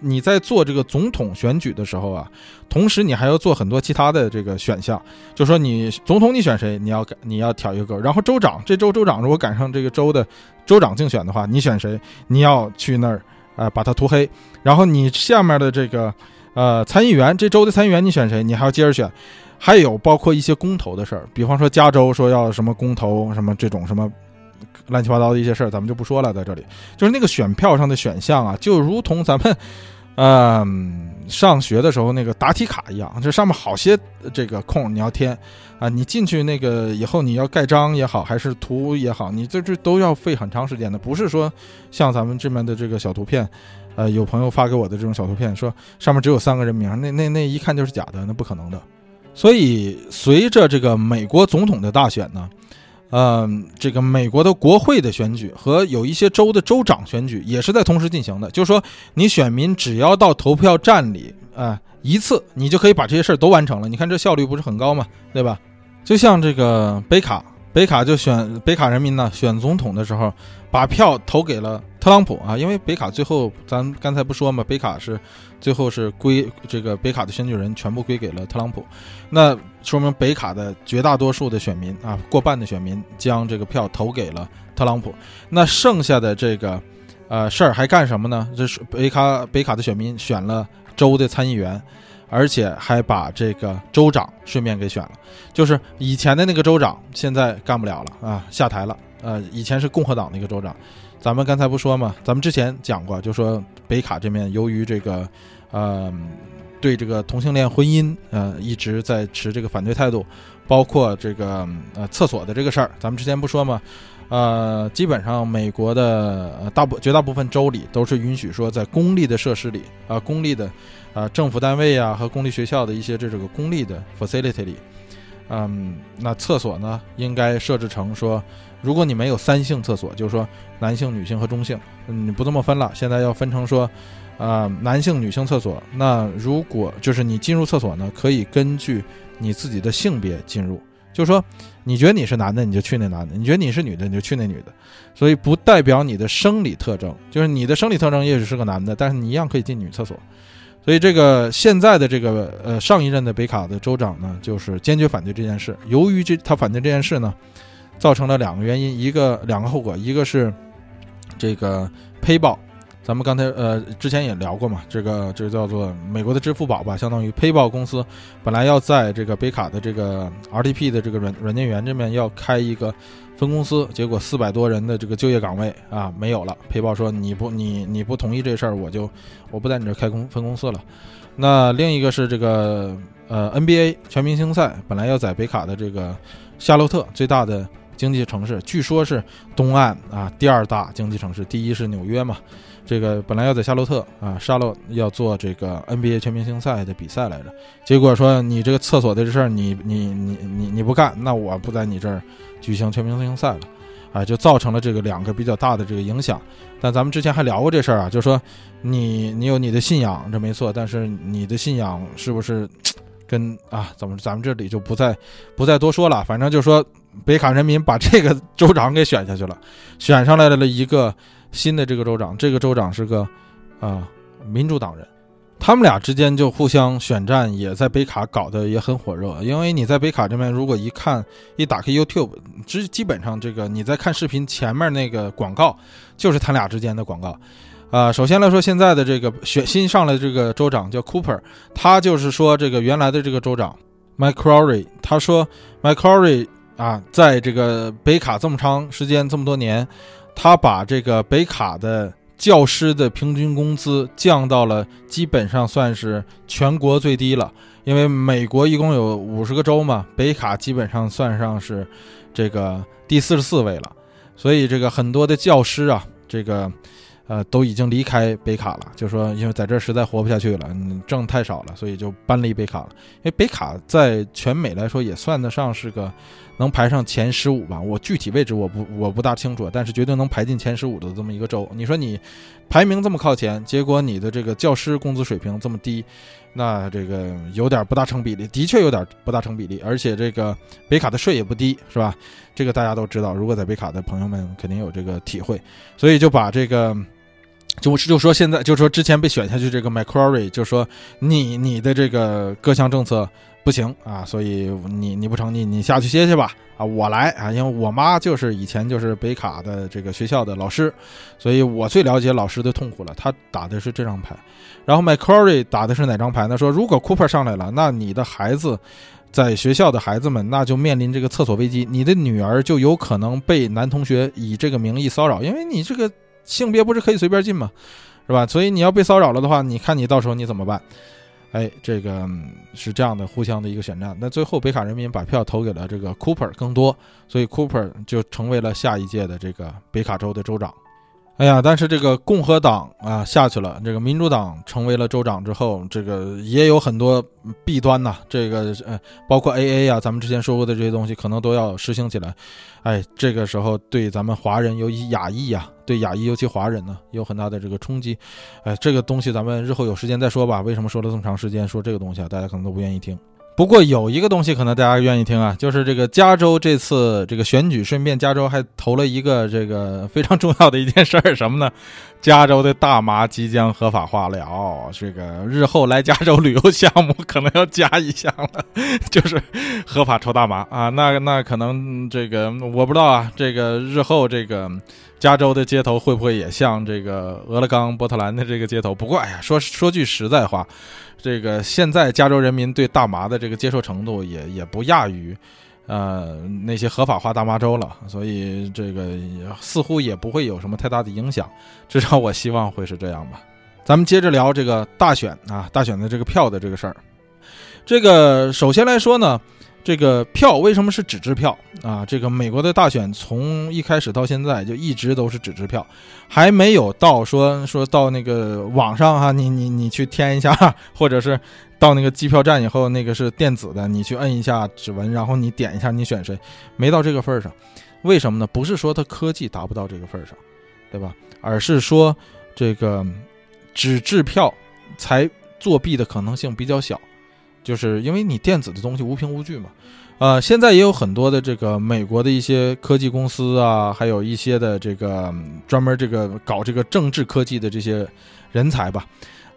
你在做这个总统选举的时候啊，同时你还要做很多其他的这个选项，就说你总统你选谁，你要你要挑一个，然后州长这州州长如果赶上这个州的州长竞选的话，你选谁，你要去那儿啊把它涂黑，然后你下面的这个呃参议员这州的参议员你选谁，你还要接着选，还有包括一些公投的事儿，比方说加州说要什么公投什么这种什么。乱七八糟的一些事儿，咱们就不说了。在这里，就是那个选票上的选项啊，就如同咱们，嗯，上学的时候那个答题卡一样，这上面好些这个空你要填啊。你进去那个以后，你要盖章也好，还是图也好，你这这都要费很长时间的。不是说像咱们这边的这个小图片，呃，有朋友发给我的这种小图片，说上面只有三个人名，那那那一看就是假的，那不可能的。所以，随着这个美国总统的大选呢。呃，这个美国的国会的选举和有一些州的州长选举也是在同时进行的。就是说，你选民只要到投票站里啊一次，你就可以把这些事儿都完成了。你看这效率不是很高嘛？对吧？就像这个北卡，北卡就选北卡人民呢选总统的时候，把票投给了特朗普啊，因为北卡最后咱刚才不说嘛，北卡是。最后是归这个北卡的选举人全部归给了特朗普，那说明北卡的绝大多数的选民啊，过半的选民将这个票投给了特朗普。那剩下的这个呃事儿还干什么呢？这是北卡北卡的选民选了州的参议员，而且还把这个州长顺便给选了。就是以前的那个州长现在干不了了啊，下台了。呃，以前是共和党的一个州长。咱们刚才不说嘛？咱们之前讲过，就说北卡这边由于这个，呃，对这个同性恋婚姻，呃，一直在持这个反对态度，包括这个呃厕所的这个事儿，咱们之前不说嘛？呃，基本上美国的大部绝大部分州里都是允许说在公立的设施里啊，公立的啊政府单位啊和公立学校的一些这这个公立的 facility 里，嗯，那厕所呢应该设置成说。如果你没有三性厕所，就是说男性、女性和中性，你不这么分了。现在要分成说，啊，男性、女性厕所。那如果就是你进入厕所呢，可以根据你自己的性别进入，就是说你觉得你是男的，你就去那男的；你觉得你是女的，你就去那女的。所以不代表你的生理特征，就是你的生理特征也许是个男的，但是你一样可以进女厕所。所以这个现在的这个呃上一任的北卡的州长呢，就是坚决反对这件事。由于这他反对这件事呢。造成了两个原因，一个两个后果，一个是这个 PayPal，咱们刚才呃之前也聊过嘛，这个这个叫做美国的支付宝吧，相当于 PayPal 公司本来要在这个北卡的这个 RTP 的这个软软件园这边要开一个分公司，结果四百多人的这个就业岗位啊没有了佩鲍说你不你你不同意这事儿，我就我不在你这开公分公司了。那另一个是这个呃 NBA 全明星赛本来要在北卡的这个夏洛特最大的。经济城市据说是东岸啊第二大经济城市，第一是纽约嘛。这个本来要在夏洛特啊，沙洛要做这个 NBA 全明星赛的比赛来着，结果说你这个厕所的这事儿，你你你你你不干，那我不在你这儿举行全明星赛了，啊，就造成了这个两个比较大的这个影响。但咱们之前还聊过这事儿啊，就说你你有你的信仰，这没错，但是你的信仰是不是跟啊怎么咱们这里就不再不再多说了，反正就说。北卡人民把这个州长给选下去了，选上来了一个新的这个州长，这个州长是个啊民主党人，他们俩之间就互相选战，也在北卡搞得也很火热。因为你在北卡这边，如果一看一打开 YouTube，基基本上这个你在看视频前面那个广告就是他俩之间的广告。啊，首先来说，现在的这个选新上来的这个州长叫 Cooper，他就是说这个原来的这个州长 McCrory，他说 McCrory。啊，在这个北卡这么长时间，这么多年，他把这个北卡的教师的平均工资降到了基本上算是全国最低了。因为美国一共有五十个州嘛，北卡基本上算上是这个第四十四位了，所以这个很多的教师啊，这个。呃，都已经离开北卡了，就说因为在这实在活不下去了，挣太少了，所以就搬离北卡了。因为北卡在全美来说也算得上是个能排上前十五吧，我具体位置我不我不大清楚，但是绝对能排进前十五的这么一个州。你说你排名这么靠前，结果你的这个教师工资水平这么低，那这个有点不大成比例，的确有点不大成比例。而且这个北卡的税也不低，是吧？这个大家都知道，如果在北卡的朋友们肯定有这个体会，所以就把这个。就就说现在，就说之前被选下去这个 Macquarie，就说你你的这个各项政策不行啊，所以你你不成，你你下去歇歇吧啊，我来啊，因为我妈就是以前就是北卡的这个学校的老师，所以我最了解老师的痛苦了。他打的是这张牌，然后 Macquarie 打的是哪张牌呢？说如果 Cooper 上来了，那你的孩子在学校的孩子们那就面临这个厕所危机，你的女儿就有可能被男同学以这个名义骚扰，因为你这个。性别不是可以随便进吗？是吧？所以你要被骚扰了的话，你看你到时候你怎么办？哎，这个是这样的，互相的一个选战。那最后北卡人民把票投给了这个 Cooper 更多，所以 Cooper 就成为了下一届的这个北卡州的州长。哎呀，但是这个共和党啊下去了，这个民主党成为了州长之后，这个也有很多弊端呐。这个呃，包括 AA 呀，咱们之前说过的这些东西，可能都要实行起来。哎，这个时候对咱们华人，尤其亚裔呀，对亚裔尤其华人呢，有很大的这个冲击。哎，这个东西咱们日后有时间再说吧。为什么说了这么长时间说这个东西啊？大家可能都不愿意听。不过有一个东西可能大家愿意听啊，就是这个加州这次这个选举，顺便加州还投了一个这个非常重要的一件事儿，什么呢？加州的大麻即将合法化了，这个日后来加州旅游项目可能要加一项了，就是合法抽大麻啊。那那可能这个我不知道啊，这个日后这个加州的街头会不会也像这个俄勒冈、波特兰的这个街头？不过哎呀，说说句实在话。这个现在加州人民对大麻的这个接受程度也也不亚于，呃那些合法化大麻州了，所以这个似乎也不会有什么太大的影响，至少我希望会是这样吧。咱们接着聊这个大选啊，大选的这个票的这个事儿。这个首先来说呢。这个票为什么是纸质票啊？这个美国的大选从一开始到现在就一直都是纸质票，还没有到说说到那个网上哈，你你你去填一下，或者是到那个机票站以后那个是电子的，你去摁一下指纹，然后你点一下你选谁，没到这个份儿上。为什么呢？不是说它科技达不到这个份儿上，对吧？而是说这个纸质票才作弊的可能性比较小。就是因为你电子的东西无凭无据嘛，呃，现在也有很多的这个美国的一些科技公司啊，还有一些的这个专门这个搞这个政治科技的这些人才吧，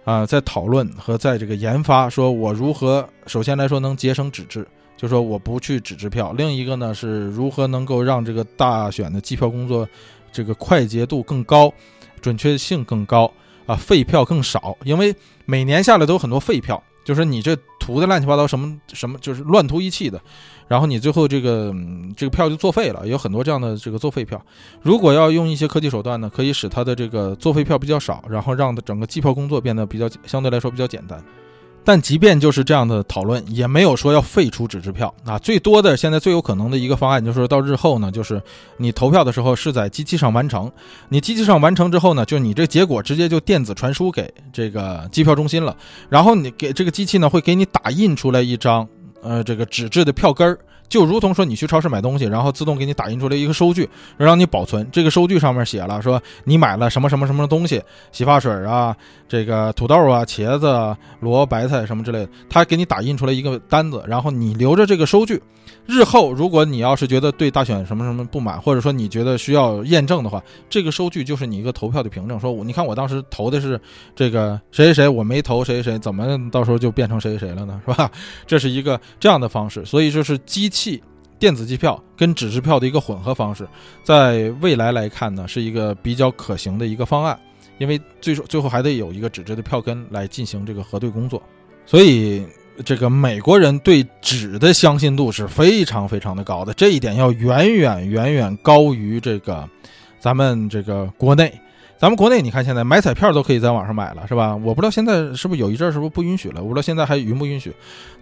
啊，在讨论和在这个研发，说我如何首先来说能节省纸质，就说我不去纸质票，另一个呢是如何能够让这个大选的计票工作这个快捷度更高，准确性更高啊，废票更少，因为每年下来都有很多废票。就是你这涂的乱七八糟，什么什么，就是乱涂一气的，然后你最后这个这个票就作废了，有很多这样的这个作废票。如果要用一些科技手段呢，可以使它的这个作废票比较少，然后让整个计票工作变得比较相对来说比较简单。但即便就是这样的讨论，也没有说要废除纸质票啊。最多的现在最有可能的一个方案，就是说到日后呢，就是你投票的时候是在机器上完成，你机器上完成之后呢，就你这结果直接就电子传输给这个机票中心了，然后你给这个机器呢会给你打印出来一张呃这个纸质的票根儿。就如同说，你去超市买东西，然后自动给你打印出来一个收据，让你保存。这个收据上面写了说你买了什么什么什么东西，洗发水啊，这个土豆啊，茄子、萝卜、白菜什么之类的，他给你打印出来一个单子，然后你留着这个收据。日后如果你要是觉得对大选什么什么不满，或者说你觉得需要验证的话，这个收据就是你一个投票的凭证。说，我你看我当时投的是这个谁谁谁，我没投谁谁谁，怎么到时候就变成谁谁谁了呢？是吧？这是一个这样的方式。所以就是机器电子计票跟纸质票的一个混合方式，在未来来看呢，是一个比较可行的一个方案。因为最最后还得有一个纸质的票根来进行这个核对工作，所以。这个美国人对纸的相信度是非常非常的高的，这一点要远远远远高于这个咱们这个国内。咱们国内，你看现在买彩票都可以在网上买了，是吧？我不知道现在是不是有一阵儿是不是不允许了？我不知道现在还允不允许。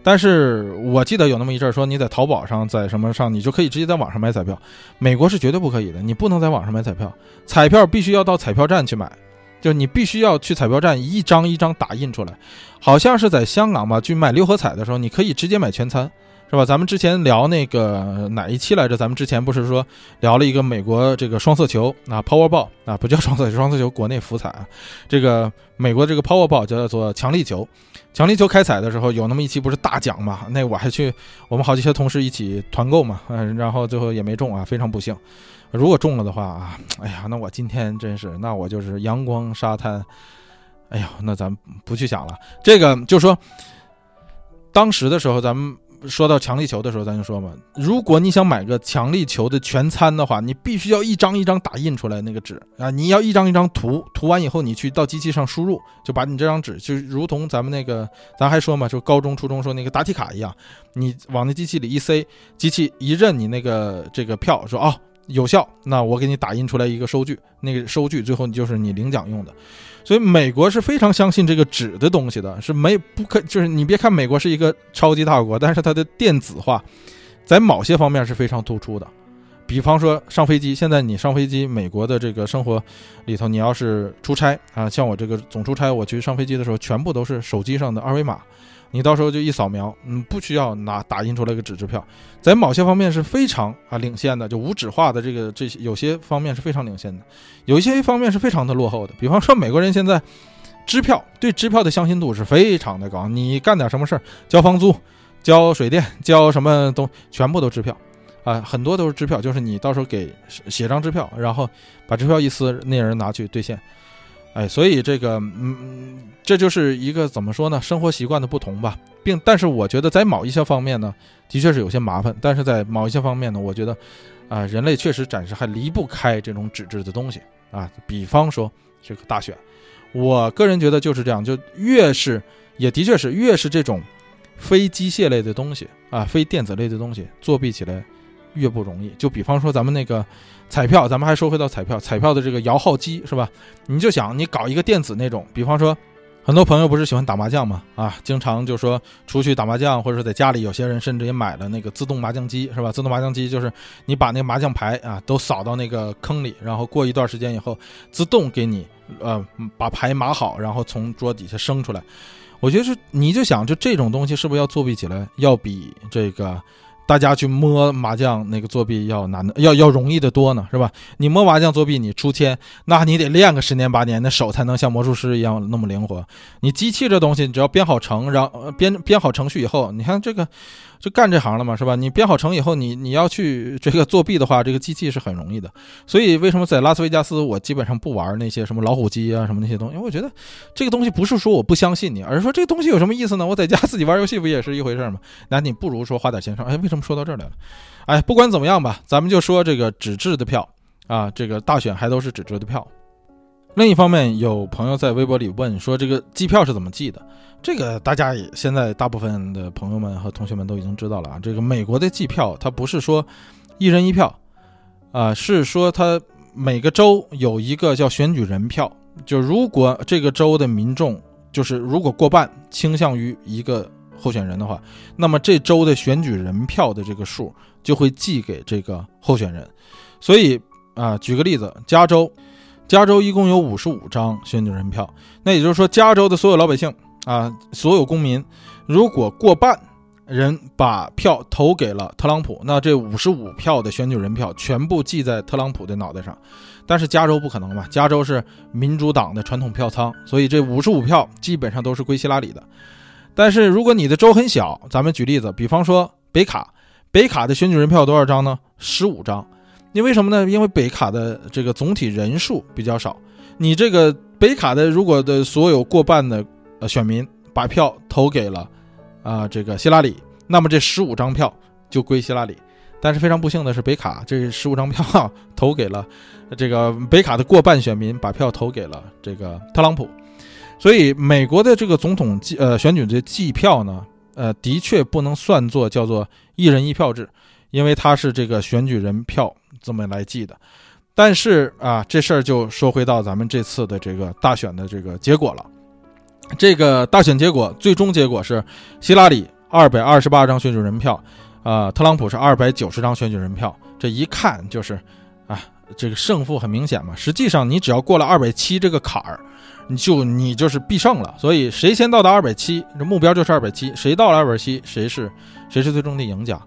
但是我记得有那么一阵儿说，你在淘宝上，在什么上，你就可以直接在网上买彩票。美国是绝对不可以的，你不能在网上买彩票，彩票必须要到彩票站去买，就你必须要去彩票站一张一张打印出来。好像是在香港吧，去买六合彩的时候，你可以直接买全餐。是吧？咱们之前聊那个哪一期来着？咱们之前不是说聊了一个美国这个双色球啊，Powerball 啊，不叫双色球，双色球国内福彩啊。这个美国这个 Powerball 叫做强力球，强力球开彩的时候有那么一期不是大奖嘛？那我还去，我们好几些同事一起团购嘛，嗯，然后最后也没中啊，非常不幸。如果中了的话啊，哎呀，那我今天真是，那我就是阳光沙滩。哎呀，那咱不去想了。这个就说当时的时候，咱们。说到强力球的时候，咱就说嘛，如果你想买个强力球的全餐的话，你必须要一张一张打印出来那个纸啊，你要一张一张涂，涂完以后你去到机器上输入，就把你这张纸就如同咱们那个，咱还说嘛，就高中初中说那个答题卡一样，你往那机器里一塞，机器一认你那个这个票，说哦。有效，那我给你打印出来一个收据，那个收据最后你就是你领奖用的。所以美国是非常相信这个纸的东西的，是没不可就是你别看美国是一个超级大国，但是它的电子化在某些方面是非常突出的。比方说上飞机，现在你上飞机，美国的这个生活里头，你要是出差啊，像我这个总出差，我去上飞机的时候，全部都是手机上的二维码。你到时候就一扫描，嗯，不需要拿打印出来个纸支票，在某些方面是非常啊领先的，就无纸化的这个这些有些方面是非常领先的，有一些方面是非常的落后的。比方说美国人现在支票对支票的相信度是非常的高，你干点什么事儿，交房租、交水电、交什么东，全部都支票啊，很多都是支票，就是你到时候给写张支票，然后把支票一撕，那人拿去兑现。哎，所以这个，嗯，这就是一个怎么说呢？生活习惯的不同吧，并但是我觉得在某一些方面呢，的确是有些麻烦。但是在某一些方面呢，我觉得，啊，人类确实暂时还离不开这种纸质的东西啊。比方说这个大选，我个人觉得就是这样，就越是也的确是越是这种非机械类的东西啊，非电子类的东西，作弊起来越不容易。就比方说咱们那个。彩票，咱们还说回到彩票，彩票的这个摇号机是吧？你就想你搞一个电子那种，比方说，很多朋友不是喜欢打麻将嘛，啊，经常就说出去打麻将，或者说在家里，有些人甚至也买了那个自动麻将机是吧？自动麻将机就是你把那个麻将牌啊都扫到那个坑里，然后过一段时间以后，自动给你呃把牌码好，然后从桌底下升出来。我觉得是，你就想就这种东西是不是要作弊起来要比这个？大家去摸麻将，那个作弊要难的，要要容易的多呢，是吧？你摸麻将作弊，你出千，那你得练个十年八年，那手才能像魔术师一样那么灵活。你机器这东西，你只要编好程，然后编编好程序以后，你看这个。就干这行了嘛，是吧？你编好程以后，你你要去这个作弊的话，这个机器是很容易的。所以为什么在拉斯维加斯，我基本上不玩那些什么老虎机啊什么那些东西？因为我觉得这个东西不是说我不相信你，而是说这个东西有什么意思呢？我在家自己玩游戏不也是一回事吗？那你不如说花点钱上。哎，为什么说到这儿来了？哎，不管怎么样吧，咱们就说这个纸质的票啊，这个大选还都是纸质的票。另一方面，有朋友在微博里问说：“这个计票是怎么计的？”这个大家也现在大部分的朋友们和同学们都已经知道了啊。这个美国的计票，它不是说一人一票，啊，是说它每个州有一个叫选举人票。就如果这个州的民众就是如果过半倾向于一个候选人的话，那么这州的选举人票的这个数就会寄给这个候选人。所以啊，举个例子，加州。加州一共有五十五张选举人票，那也就是说，加州的所有老百姓啊，所有公民，如果过半人把票投给了特朗普，那这五十五票的选举人票全部记在特朗普的脑袋上。但是加州不可能嘛，加州是民主党的传统票仓，所以这五十五票基本上都是归希拉里的。但是如果你的州很小，咱们举例子，比方说北卡，北卡的选举人票多少张呢？十五张。因为什么呢？因为北卡的这个总体人数比较少，你这个北卡的如果的所有过半的呃选民把票投给了啊这个希拉里，那么这十五张票就归希拉里。但是非常不幸的是，北卡这十五张票投给了这个北卡的过半选民把票投给了这个特朗普，所以美国的这个总统计呃选举的计票呢，呃的确不能算作叫做一人一票制，因为它是这个选举人票。这么来记的，但是啊，这事儿就说回到咱们这次的这个大选的这个结果了。这个大选结果最终结果是希拉里二百二十八张选举人票，啊，特朗普是二百九十张选举人票。这一看就是，啊，这个胜负很明显嘛。实际上你只要过了二百七这个坎儿，你就你就是必胜了。所以谁先到达二百七，这目标就是二百七，谁到了二百七，谁是谁是最终的赢家。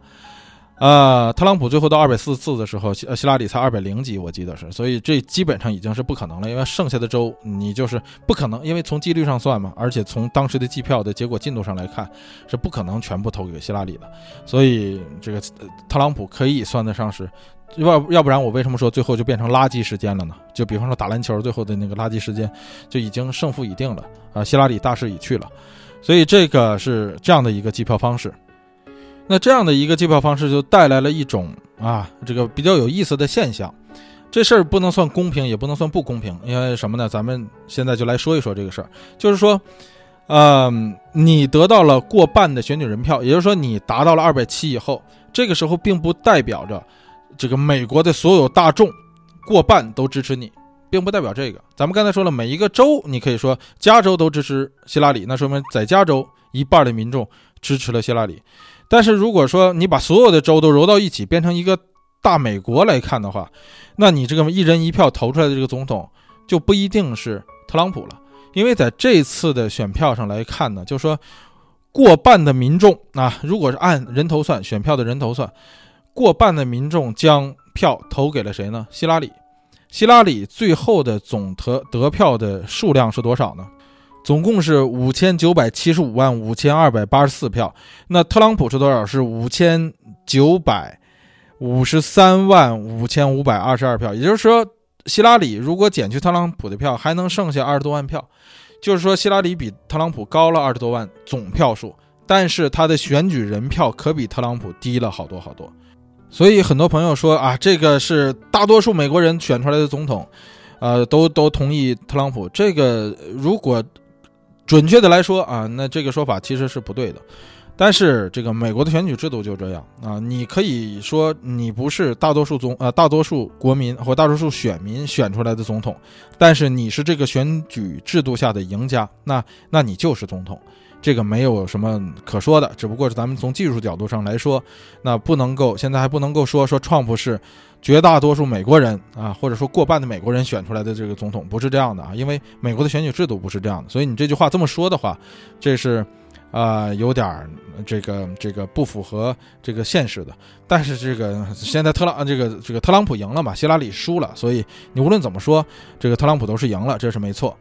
呃，特朗普最后到二百四十四的时候，希希拉里才二百零几，我记得是，所以这基本上已经是不可能了，因为剩下的州你就是不可能，因为从几率上算嘛，而且从当时的计票的结果进度上来看，是不可能全部投给希拉里的，所以这个特朗普可以算得上是，要要不然我为什么说最后就变成垃圾时间了呢？就比方说打篮球最后的那个垃圾时间，就已经胜负已定了啊，希拉里大势已去了，所以这个是这样的一个计票方式。那这样的一个计票方式就带来了一种啊，这个比较有意思的现象。这事儿不能算公平，也不能算不公平，因为什么呢？咱们现在就来说一说这个事儿。就是说，呃，你得到了过半的选举人票，也就是说你达到了二百七以后，这个时候并不代表着这个美国的所有大众过半都支持你，并不代表这个。咱们刚才说了，每一个州，你可以说加州都支持希拉里，那说明在加州一半的民众支持了希拉里。但是如果说你把所有的州都揉到一起，变成一个大美国来看的话，那你这个一人一票投出来的这个总统就不一定是特朗普了，因为在这次的选票上来看呢，就说过半的民众啊，如果是按人头算，选票的人头算，过半的民众将票投给了谁呢？希拉里。希拉里最后的总得得票的数量是多少呢？总共是五千九百七十五万五千二百八十四票，那特朗普是多少？是五千九百五十三万五千五百二十二票。也就是说，希拉里如果减去特朗普的票，还能剩下二十多万票。就是说，希拉里比特朗普高了二十多万总票数，但是他的选举人票可比特朗普低了好多好多。所以很多朋友说啊，这个是大多数美国人选出来的总统，呃，都都同意特朗普。这个如果。准确的来说啊，那这个说法其实是不对的。但是这个美国的选举制度就这样啊，你可以说你不是大多数总呃大多数国民或大多数选民选出来的总统，但是你是这个选举制度下的赢家，那那你就是总统，这个没有什么可说的。只不过是咱们从技术角度上来说，那不能够现在还不能够说说川普是。绝大多数美国人啊，或者说过半的美国人选出来的这个总统不是这样的啊，因为美国的选举制度不是这样的，所以你这句话这么说的话，这是，啊，有点这个这个不符合这个现实的。但是这个现在特朗这个这个特朗普赢了嘛，希拉里输了，所以你无论怎么说，这个特朗普都是赢了，这是没错。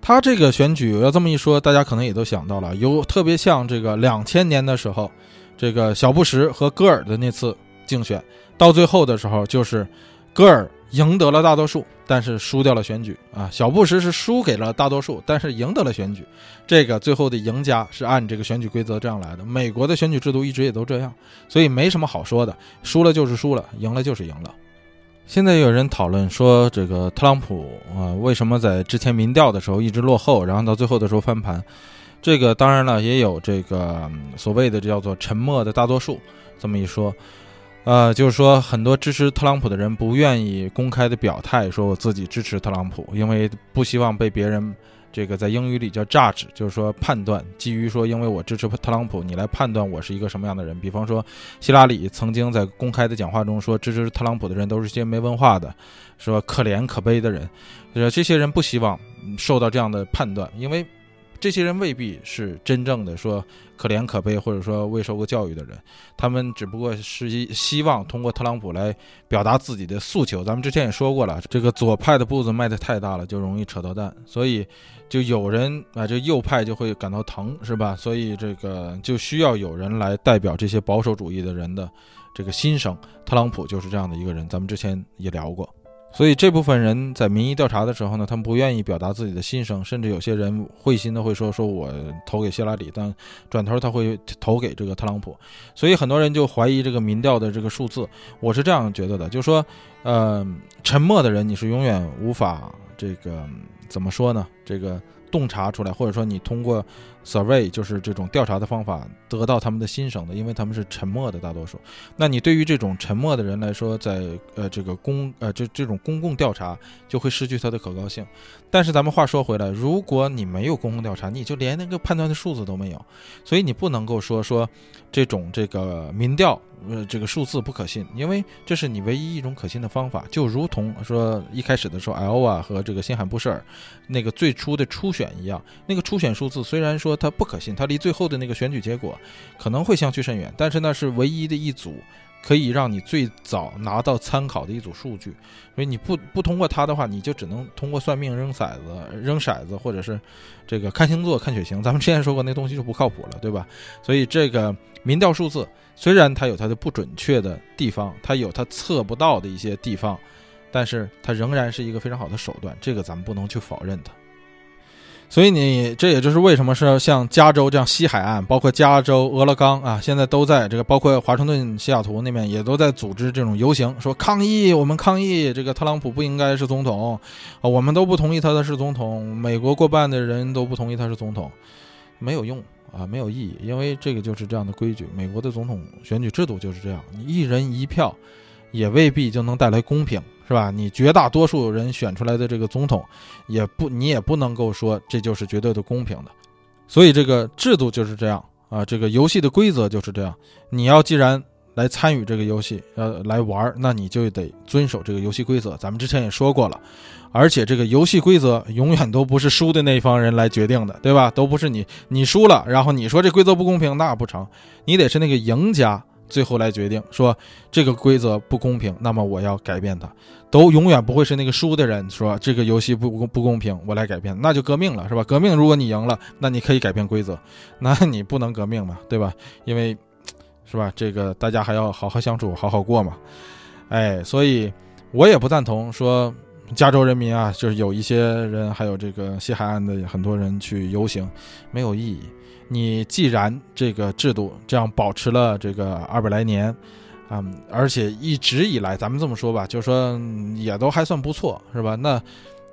他这个选举要这么一说，大家可能也都想到了，有特别像这个两千年的时候，这个小布什和戈尔的那次竞选。到最后的时候，就是戈尔赢得了大多数，但是输掉了选举啊。小布什是输给了大多数，但是赢得了选举。这个最后的赢家是按这个选举规则这样来的。美国的选举制度一直也都这样，所以没什么好说的，输了就是输了，赢了就是赢了。现在有人讨论说，这个特朗普啊，为什么在之前民调的时候一直落后，然后到最后的时候翻盘？这个当然了，也有这个所谓的叫做沉默的大多数这么一说。呃，就是说，很多支持特朗普的人不愿意公开的表态，说我自己支持特朗普，因为不希望被别人这个在英语里叫 judge，就是说判断，基于说因为我支持特朗普，你来判断我是一个什么样的人。比方说，希拉里曾经在公开的讲话中说，支持特朗普的人都是些没文化的，说可怜可悲的人，呃，这些人不希望受到这样的判断，因为。这些人未必是真正的说可怜可悲，或者说未受过教育的人，他们只不过是希望通过特朗普来表达自己的诉求。咱们之前也说过了，这个左派的步子迈得太大了，就容易扯到蛋，所以就有人啊，这右派就会感到疼，是吧？所以这个就需要有人来代表这些保守主义的人的这个心声。特朗普就是这样的一个人，咱们之前也聊过。所以这部分人在民意调查的时候呢，他们不愿意表达自己的心声，甚至有些人会心的会说：“说我投给希拉里，但转头他会投给这个特朗普。”所以很多人就怀疑这个民调的这个数字。我是这样觉得的，就是说，呃，沉默的人你是永远无法这个怎么说呢？这个洞察出来，或者说你通过 survey 就是这种调查的方法得到他们的心声的，因为他们是沉默的大多数。那你对于这种沉默的人来说，在呃这个公呃这这种公共调查就会失去它的可靠性。但是咱们话说回来，如果你没有公共调查，你就连那个判断的数字都没有，所以你不能够说说这种这个民调呃这个数字不可信，因为这是你唯一一种可信的方法。就如同说一开始的时候，L 啊和这个新罕布什尔那个最初的初选一样，那个初选数字虽然说它不可信，它离最后的那个选举结果可能会相去甚远，但是那是唯一的一组可以让你最早拿到参考的一组数据。所以你不不通过它的话，你就只能通过算命、扔骰子、扔骰子，或者是这个看星座、看血型。咱们之前说过，那东西就不靠谱了，对吧？所以这个民调数字虽然它有它的不准确的地方，它有它测不到的一些地方，但是它仍然是一个非常好的手段，这个咱们不能去否认它。所以你这也就是为什么是像加州这样西海岸，包括加州、俄勒冈啊，现在都在这个，包括华盛顿、西雅图那边也都在组织这种游行，说抗议，我们抗议这个特朗普不应该是总统啊，我们都不同意他的是总统，美国过半的人都不同意他是总统，没有用啊，没有意义，因为这个就是这样的规矩，美国的总统选举制度就是这样，你一人一票，也未必就能带来公平。是吧？你绝大多数人选出来的这个总统，也不，你也不能够说这就是绝对的公平的。所以这个制度就是这样啊，这个游戏的规则就是这样。你要既然来参与这个游戏，呃，来玩，那你就得遵守这个游戏规则。咱们之前也说过了，而且这个游戏规则永远都不是输的那一方人来决定的，对吧？都不是你，你输了，然后你说这规则不公平，那不成，你得是那个赢家。最后来决定说这个规则不公平，那么我要改变它，都永远不会是那个输的人说这个游戏不公不公平，我来改变，那就革命了，是吧？革命如果你赢了，那你可以改变规则，那你不能革命嘛，对吧？因为，是吧？这个大家还要好好相处，好好过嘛。哎，所以我也不赞同说加州人民啊，就是有一些人，还有这个西海岸的很多人去游行，没有意义。你既然这个制度这样保持了这个二百来年，啊，而且一直以来，咱们这么说吧，就是说也都还算不错，是吧？那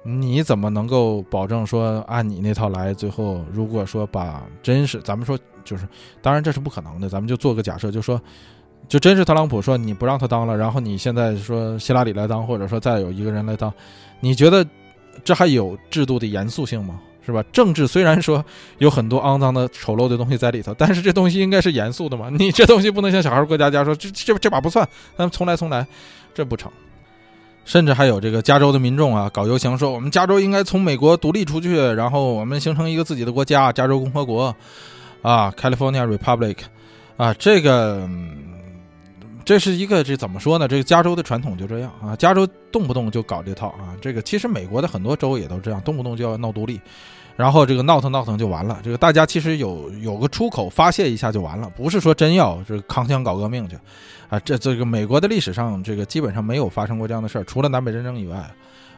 你怎么能够保证说按你那套来？最后如果说把真是咱们说就是，当然这是不可能的，咱们就做个假设，就说就真是特朗普说你不让他当了，然后你现在说希拉里来当，或者说再有一个人来当，你觉得这还有制度的严肃性吗？是吧？政治虽然说有很多肮脏的、丑陋的东西在里头，但是这东西应该是严肃的嘛？你这东西不能像小孩过家家说这这这把不算，咱们重来重来，这不成。甚至还有这个加州的民众啊，搞游行说我们加州应该从美国独立出去，然后我们形成一个自己的国家——加州共和国啊，California Republic 啊，这个。这是一个这怎么说呢？这个加州的传统就这样啊，加州动不动就搞这套啊。这个其实美国的很多州也都这样，动不动就要闹独立，然后这个闹腾闹腾就完了。这个大家其实有有个出口发泄一下就完了，不是说真要这扛枪搞革命去啊。这这个美国的历史上这个基本上没有发生过这样的事儿，除了南北战争以外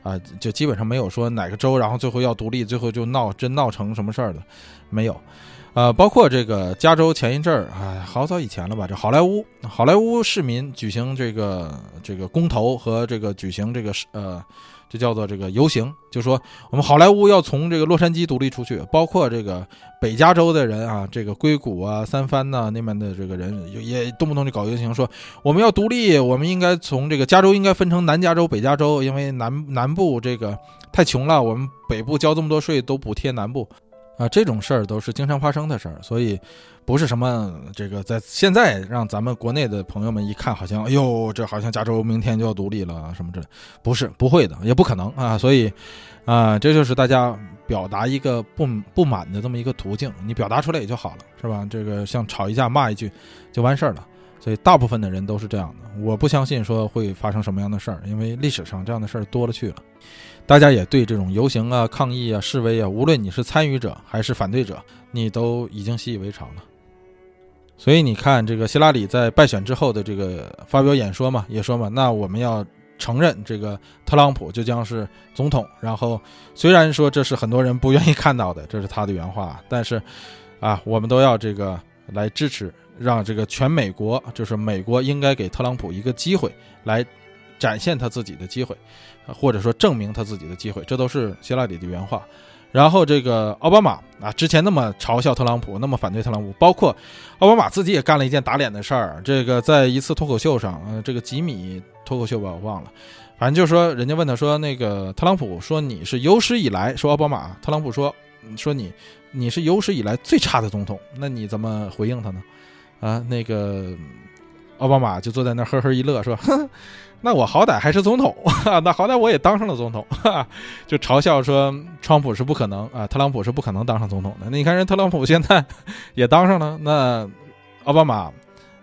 啊，就基本上没有说哪个州然后最后要独立，最后就闹真闹成什么事儿的，没有。呃，包括这个加州前一阵儿，哎，好早以前了吧？这好莱坞，好莱坞市民举行这个这个公投和这个举行这个呃，这叫做这个游行，就说我们好莱坞要从这个洛杉矶独立出去。包括这个北加州的人啊，这个硅谷啊、三藩呐那边的这个人也动不动就搞游行，说我们要独立，我们应该从这个加州应该分成南加州、北加州，因为南南部这个太穷了，我们北部交这么多税都补贴南部。啊，这种事儿都是经常发生的事儿，所以不是什么这个在现在让咱们国内的朋友们一看，好像哎呦，这好像加州明天就要独立了什么之类，不是不会的，也不可能啊。所以啊，这就是大家表达一个不不满的这么一个途径，你表达出来也就好了，是吧？这个像吵一架骂一句就完事儿了。所以大部分的人都是这样的，我不相信说会发生什么样的事儿，因为历史上这样的事儿多了去了。大家也对这种游行啊、抗议啊、示威啊，无论你是参与者还是反对者，你都已经习以为常了。所以你看，这个希拉里在败选之后的这个发表演说嘛，也说嘛，那我们要承认这个特朗普就将是总统。然后虽然说这是很多人不愿意看到的，这是他的原话，但是啊，我们都要这个来支持，让这个全美国，就是美国应该给特朗普一个机会来。展现他自己的机会，或者说证明他自己的机会，这都是希拉里的原话。然后这个奥巴马啊，之前那么嘲笑特朗普，那么反对特朗普，包括奥巴马自己也干了一件打脸的事儿。这个在一次脱口秀上，呃，这个吉米脱口秀吧，我忘了，反正就是说，人家问他说，那个特朗普说你是有史以来说奥巴马，特朗普说说你你是有史以来最差的总统，那你怎么回应他呢？啊，那个奥巴马就坐在那儿呵呵一乐，说。那我好歹还是总统，那好歹我也当上了总统，就嘲笑说，川普是不可能啊，特朗普是不可能当上总统的。那你看人特朗普现在 也当上了，那奥巴马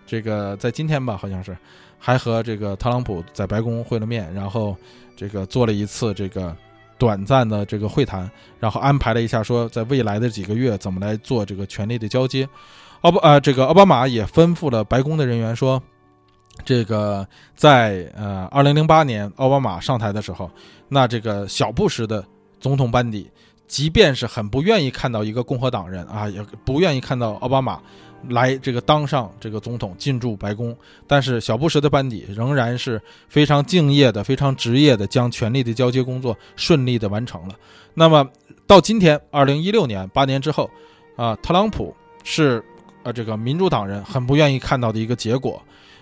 这个在今天吧，好像是还和这个特朗普在白宫会了面，然后这个做了一次这个短暂的这个会谈，然后安排了一下说，在未来的几个月怎么来做这个权力的交接。奥巴呃，这个奥巴马也吩咐了白宫的人员说。这个在呃，二零零八年奥巴马上台的时候，那这个小布什的总统班底，即便是很不愿意看到一个共和党人啊，也不愿意看到奥巴马来这个当上这个总统进驻白宫，但是小布什的班底仍然是非常敬业的、非常职业的，将权力的交接工作顺利的完成了。那么到今天二零一六年八年之后，啊，特朗普是呃这个民主党人很不愿意看到的一个结果。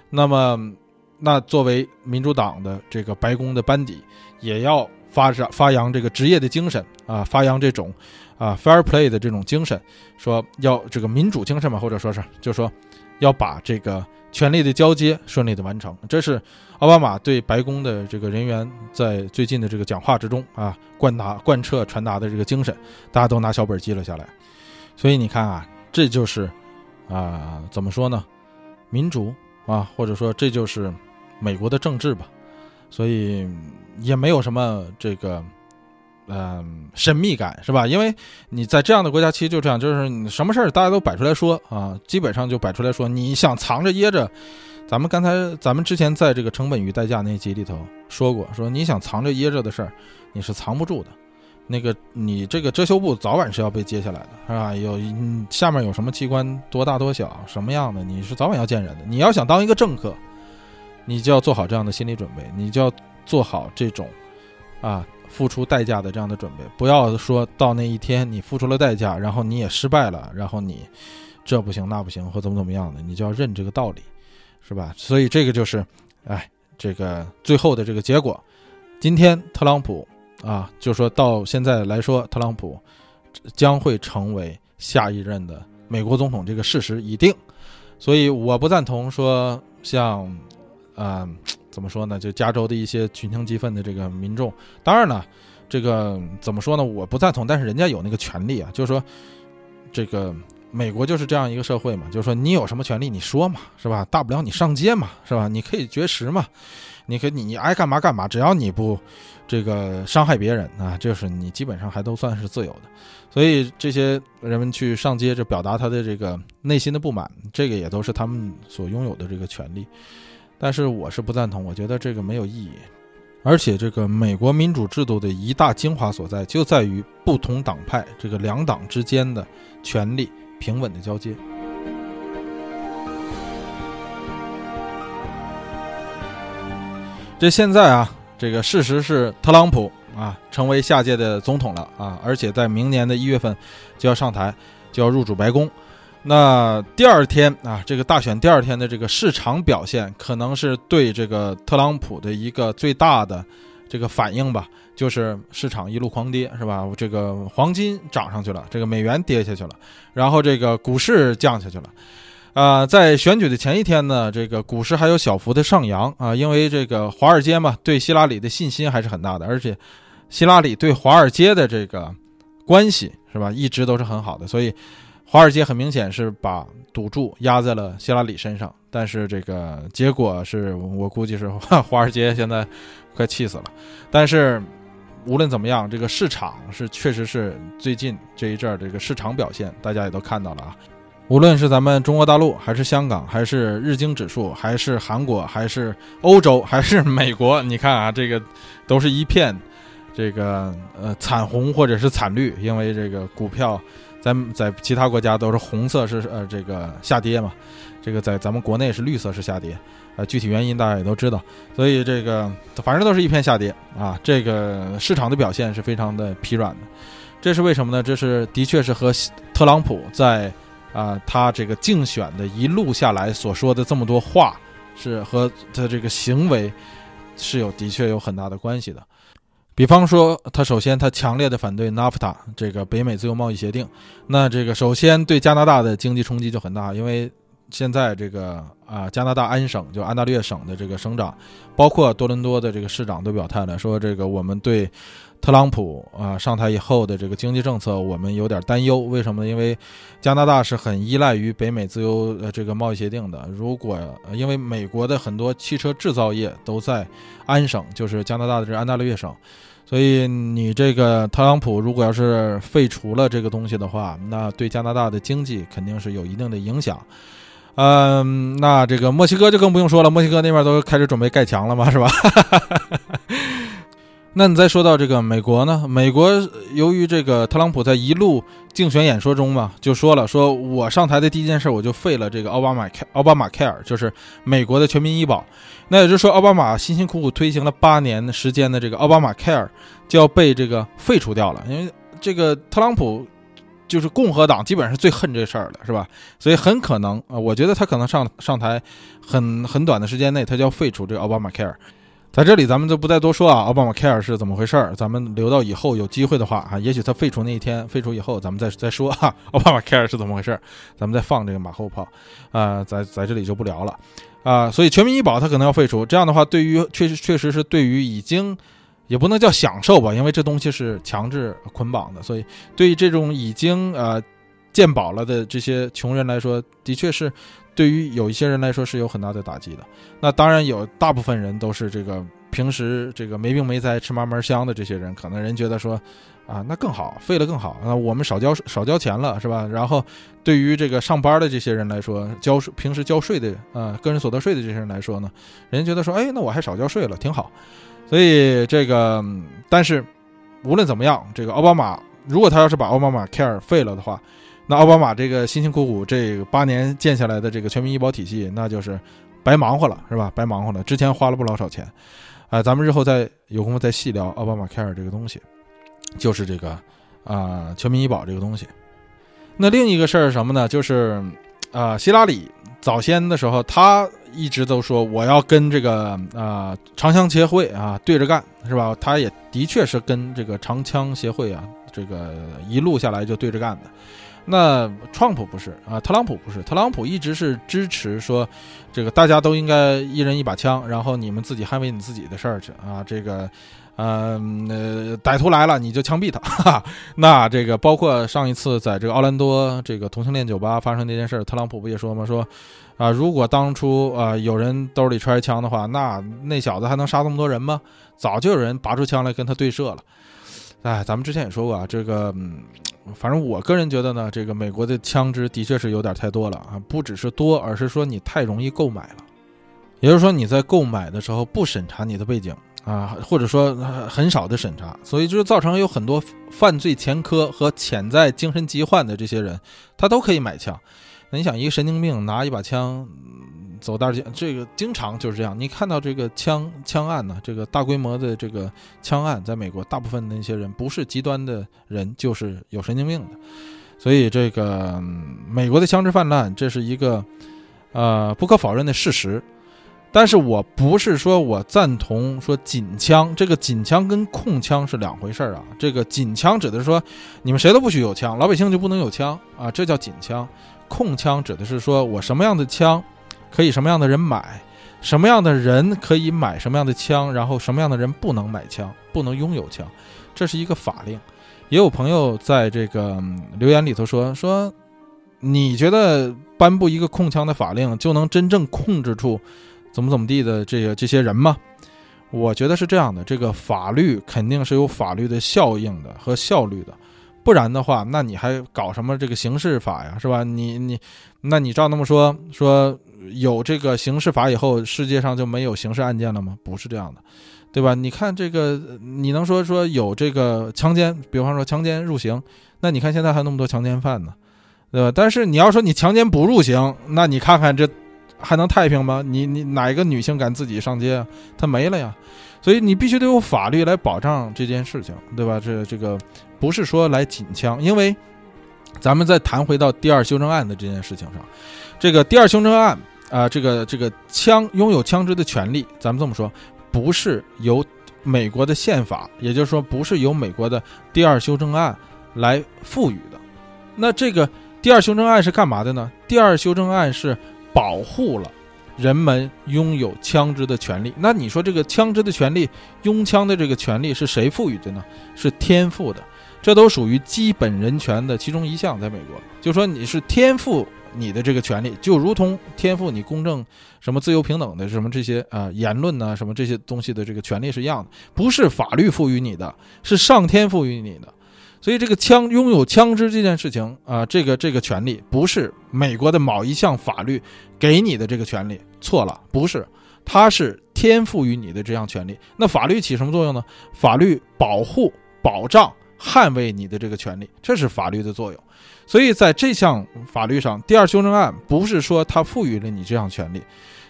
那么，那作为民主党的这个白宫的班底，也要发展发扬这个职业的精神啊，发扬这种啊 fair play 的这种精神，说要这个民主精神嘛，或者说是就说要把这个权力的交接顺利的完成。这是奥巴马对白宫的这个人员在最近的这个讲话之中啊贯达贯彻传达的这个精神，大家都拿小本记了下来。所以你看啊，这就是啊怎么说呢，民主。啊，或者说这就是美国的政治吧，所以也没有什么这个嗯神秘感，是吧？因为你在这样的国家，其实就这样，就是什么事儿大家都摆出来说啊，基本上就摆出来说。你想藏着掖着，咱们刚才咱们之前在这个成本与代价那集里头说过，说你想藏着掖着的事儿，你是藏不住的。那个你这个遮羞布早晚是要被揭下来的，是吧？有下面有什么器官多大多小什么样的，你是早晚要见人的。你要想当一个政客，你就要做好这样的心理准备，你就要做好这种啊付出代价的这样的准备。不要说到那一天你付出了代价，然后你也失败了，然后你这不行那不行或怎么怎么样的，你就要认这个道理，是吧？所以这个就是，哎，这个最后的这个结果，今天特朗普。啊，就说到现在来说，特朗普将会成为下一任的美国总统，这个事实已定。所以我不赞同说像，呃，怎么说呢？就加州的一些群情激愤的这个民众。当然了，这个怎么说呢？我不赞同，但是人家有那个权利啊。就是说，这个美国就是这样一个社会嘛。就是说，你有什么权利你说嘛，是吧？大不了你上街嘛，是吧？你可以绝食嘛，你可以你你爱干嘛干嘛，只要你不。这个伤害别人啊，就是你基本上还都算是自由的，所以这些人们去上街，这表达他的这个内心的不满，这个也都是他们所拥有的这个权利。但是我是不赞同，我觉得这个没有意义。而且这个美国民主制度的一大精华所在，就在于不同党派这个两党之间的权力平稳的交接。这现在啊。这个事实是，特朗普啊成为下届的总统了啊，而且在明年的一月份就要上台，就要入主白宫。那第二天啊，这个大选第二天的这个市场表现，可能是对这个特朗普的一个最大的这个反应吧，就是市场一路狂跌，是吧？这个黄金涨上去了，这个美元跌下去了，然后这个股市降下去了。啊，在选举的前一天呢，这个股市还有小幅的上扬啊，因为这个华尔街嘛，对希拉里的信心还是很大的，而且希拉里对华尔街的这个关系是吧，一直都是很好的，所以华尔街很明显是把赌注压在了希拉里身上，但是这个结果是我估计是 华尔街现在快气死了，但是无论怎么样，这个市场是确实是最近这一阵儿这个市场表现，大家也都看到了啊。无论是咱们中国大陆，还是香港，还是日经指数，还是韩国，还是欧洲，还是美国，你看啊，这个都是一片这个呃惨红或者是惨绿，因为这个股票在在其他国家都是红色是呃这个下跌嘛，这个在咱们国内是绿色是下跌，呃具体原因大家也都知道，所以这个反正都是一片下跌啊，这个市场的表现是非常的疲软的。这是为什么呢？这是的确是和特朗普在啊他这个竞选的一路下来所说的这么多话，是和他这个行为是有的确有很大的关系的。比方说，他首先他强烈的反对 NAFTA 这个北美自由贸易协定，那这个首先对加拿大的经济冲击就很大，因为。现在这个啊，加拿大安省就安大略省的这个省长，包括多伦多的这个市长都表态了，说这个我们对特朗普啊上台以后的这个经济政策，我们有点担忧。为什么呢？因为加拿大是很依赖于北美自由呃这个贸易协定的。如果因为美国的很多汽车制造业都在安省，就是加拿大的这安大略省，所以你这个特朗普如果要是废除了这个东西的话，那对加拿大的经济肯定是有一定的影响。嗯，那这个墨西哥就更不用说了，墨西哥那边都开始准备盖墙了嘛，是吧？那你再说到这个美国呢？美国由于这个特朗普在一路竞选演说中嘛，就说了，说我上台的第一件事，我就废了这个奥巴马开奥巴马 Care，就是美国的全民医保。那也就是说，奥巴马辛辛苦苦推行了八年时间的这个奥巴马 Care 就要被这个废除掉了，因为这个特朗普。就是共和党基本上是最恨这事儿的，是吧？所以很可能啊，我觉得他可能上上台很很短的时间内，他就要废除这个奥巴马 Care。在这里咱们就不再多说啊，奥巴马 Care 是怎么回事儿，咱们留到以后有机会的话啊，也许他废除那一天，废除以后咱们再再说哈，奥巴马 Care 是怎么回事儿，咱们再放这个马后炮啊，在在这里就不聊了啊。所以全民医保它可能要废除，这样的话，对于确实确实是对于已经。也不能叫享受吧，因为这东西是强制捆绑的，所以对于这种已经呃健保了的这些穷人来说，的确是对于有一些人来说是有很大的打击的。那当然有大部分人都是这个平时这个没病没灾吃嘛嘛香的这些人，可能人觉得说啊那更好，废了更好，那我们少交少交钱了是吧？然后对于这个上班的这些人来说，交平时交税的啊个人所得税的这些人来说呢，人觉得说哎那我还少交税了，挺好。所以这个，但是无论怎么样，这个奥巴马如果他要是把奥巴马 Care 废了的话，那奥巴马这个辛辛苦苦这八年建下来的这个全民医保体系，那就是白忙活了，是吧？白忙活了，之前花了不老少钱，啊，咱们日后再有空夫再细聊奥巴马 Care 这个东西，就是这个啊全民医保这个东西。那另一个事儿是什么呢？就是啊希拉里早先的时候他。一直都说我要跟这个啊长枪协会啊对着干，是吧？他也的确是跟这个长枪协会啊这个一路下来就对着干的。那川普不是啊，特朗普不是，特朗普一直是支持说，这个大家都应该一人一把枪，然后你们自己捍卫你自己的事儿去啊。这个，嗯，呃，歹徒来了你就枪毙他。哈哈那这个包括上一次在这个奥兰多这个同性恋酒吧发生那件事，特朗普不也说吗？说。啊，如果当初啊有人兜里揣着枪的话，那那小子还能杀这么多人吗？早就有人拔出枪来跟他对射了。哎，咱们之前也说过啊，这个，反正我个人觉得呢，这个美国的枪支的确是有点太多了啊，不只是多，而是说你太容易购买了。也就是说你在购买的时候不审查你的背景啊，或者说很少的审查，所以就造成有很多犯罪前科和潜在精神疾患的这些人，他都可以买枪。你想，一个神经病拿一把枪走大街，这个经常就是这样。你看到这个枪枪案呢，这个大规模的这个枪案，在美国，大部分的那些人不是极端的人，就是有神经病的。所以，这个美国的枪支泛滥，这是一个呃不可否认的事实。但是我不是说我赞同说紧枪，这个紧枪跟控枪是两回事儿啊。这个紧枪指的是说，你们谁都不许有枪，老百姓就不能有枪啊，这叫紧枪。控枪指的是说，我什么样的枪可以什么样的人买，什么样的人可以买什么样的枪，然后什么样的人不能买枪，不能拥有枪，这是一个法令。也有朋友在这个留言里头说说，你觉得颁布一个控枪的法令就能真正控制住怎么怎么地的这个这些人吗？我觉得是这样的，这个法律肯定是有法律的效应的和效率的。不然的话，那你还搞什么这个刑事法呀，是吧？你你，那你照那么说说，有这个刑事法以后，世界上就没有刑事案件了吗？不是这样的，对吧？你看这个，你能说说有这个强奸，比方说强奸入刑，那你看现在还那么多强奸犯呢，对吧？但是你要说你强奸不入刑，那你看看这还能太平吗？你你哪一个女性敢自己上街啊？她没了呀。所以你必须得有法律来保障这件事情，对吧？这这个不是说来紧枪，因为咱们再谈回到第二修正案的这件事情上，这个第二修正案啊，这个这个枪拥有枪支的权利，咱们这么说，不是由美国的宪法，也就是说不是由美国的第二修正案来赋予的。那这个第二修正案是干嘛的呢？第二修正案是保护了。人们拥有枪支的权利，那你说这个枪支的权利，拥枪的这个权利是谁赋予的呢？是天赋的，这都属于基本人权的其中一项。在美国，就说你是天赋你的这个权利，就如同天赋你公正、什么自由平等的什么这些啊言论呢，什么这些东西的这个权利是一样的，不是法律赋予你的，是上天赋予你的。所以这个枪拥有枪支这件事情啊，这个这个权利不是美国的某一项法律给你的这个权利。错了，不是，它是天赋予你的这样权利。那法律起什么作用呢？法律保护、保障、捍卫你的这个权利，这是法律的作用。所以在这项法律上，第二修正案不是说它赋予了你这项权利。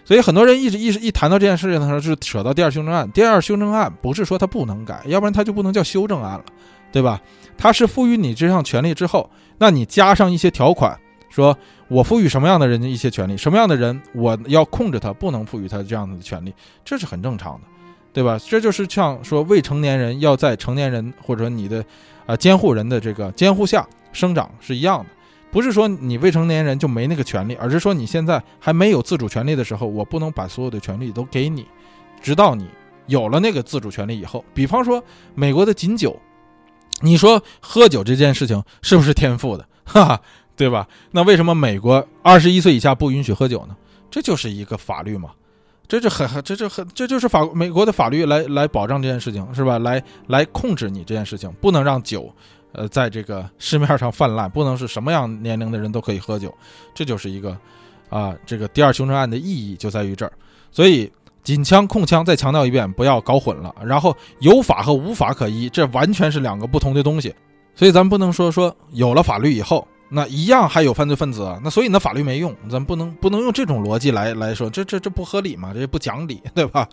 所以很多人一直一直一谈到这件事情的时候，就扯到第二修正案。第二修正案不是说它不能改，要不然它就不能叫修正案了，对吧？它是赋予你这项权利之后，那你加上一些条款，说。我赋予什么样的人一些权利，什么样的人我要控制他，不能赋予他这样的权利，这是很正常的，对吧？这就是像说未成年人要在成年人或者你的，呃监护人的这个监护下生长是一样的，不是说你未成年人就没那个权利，而是说你现在还没有自主权利的时候，我不能把所有的权利都给你，直到你有了那个自主权利以后。比方说美国的禁酒，你说喝酒这件事情是不是天赋的？哈哈。对吧？那为什么美国 二十一岁以下不允许喝酒呢？这就是一个法律嘛，这就很很，这就很，这就是法美国的法律来来保障这件事情，是吧？来来控制你这件事情，不能让酒，呃，在这个市面上泛滥，不能是什么样年龄的人都可以喝酒，这就是一个啊，这个第二凶杀案的意义就在于这儿。所以禁枪控枪，再强调一遍，不要搞混了。然后有法和无法可依，这完全是两个不同的东西。所以咱们不能说说有了法律以后。那一样还有犯罪分子，那所以呢法律没用，咱不能不能用这种逻辑来来说，这这这不合理嘛，这不讲理，对吧？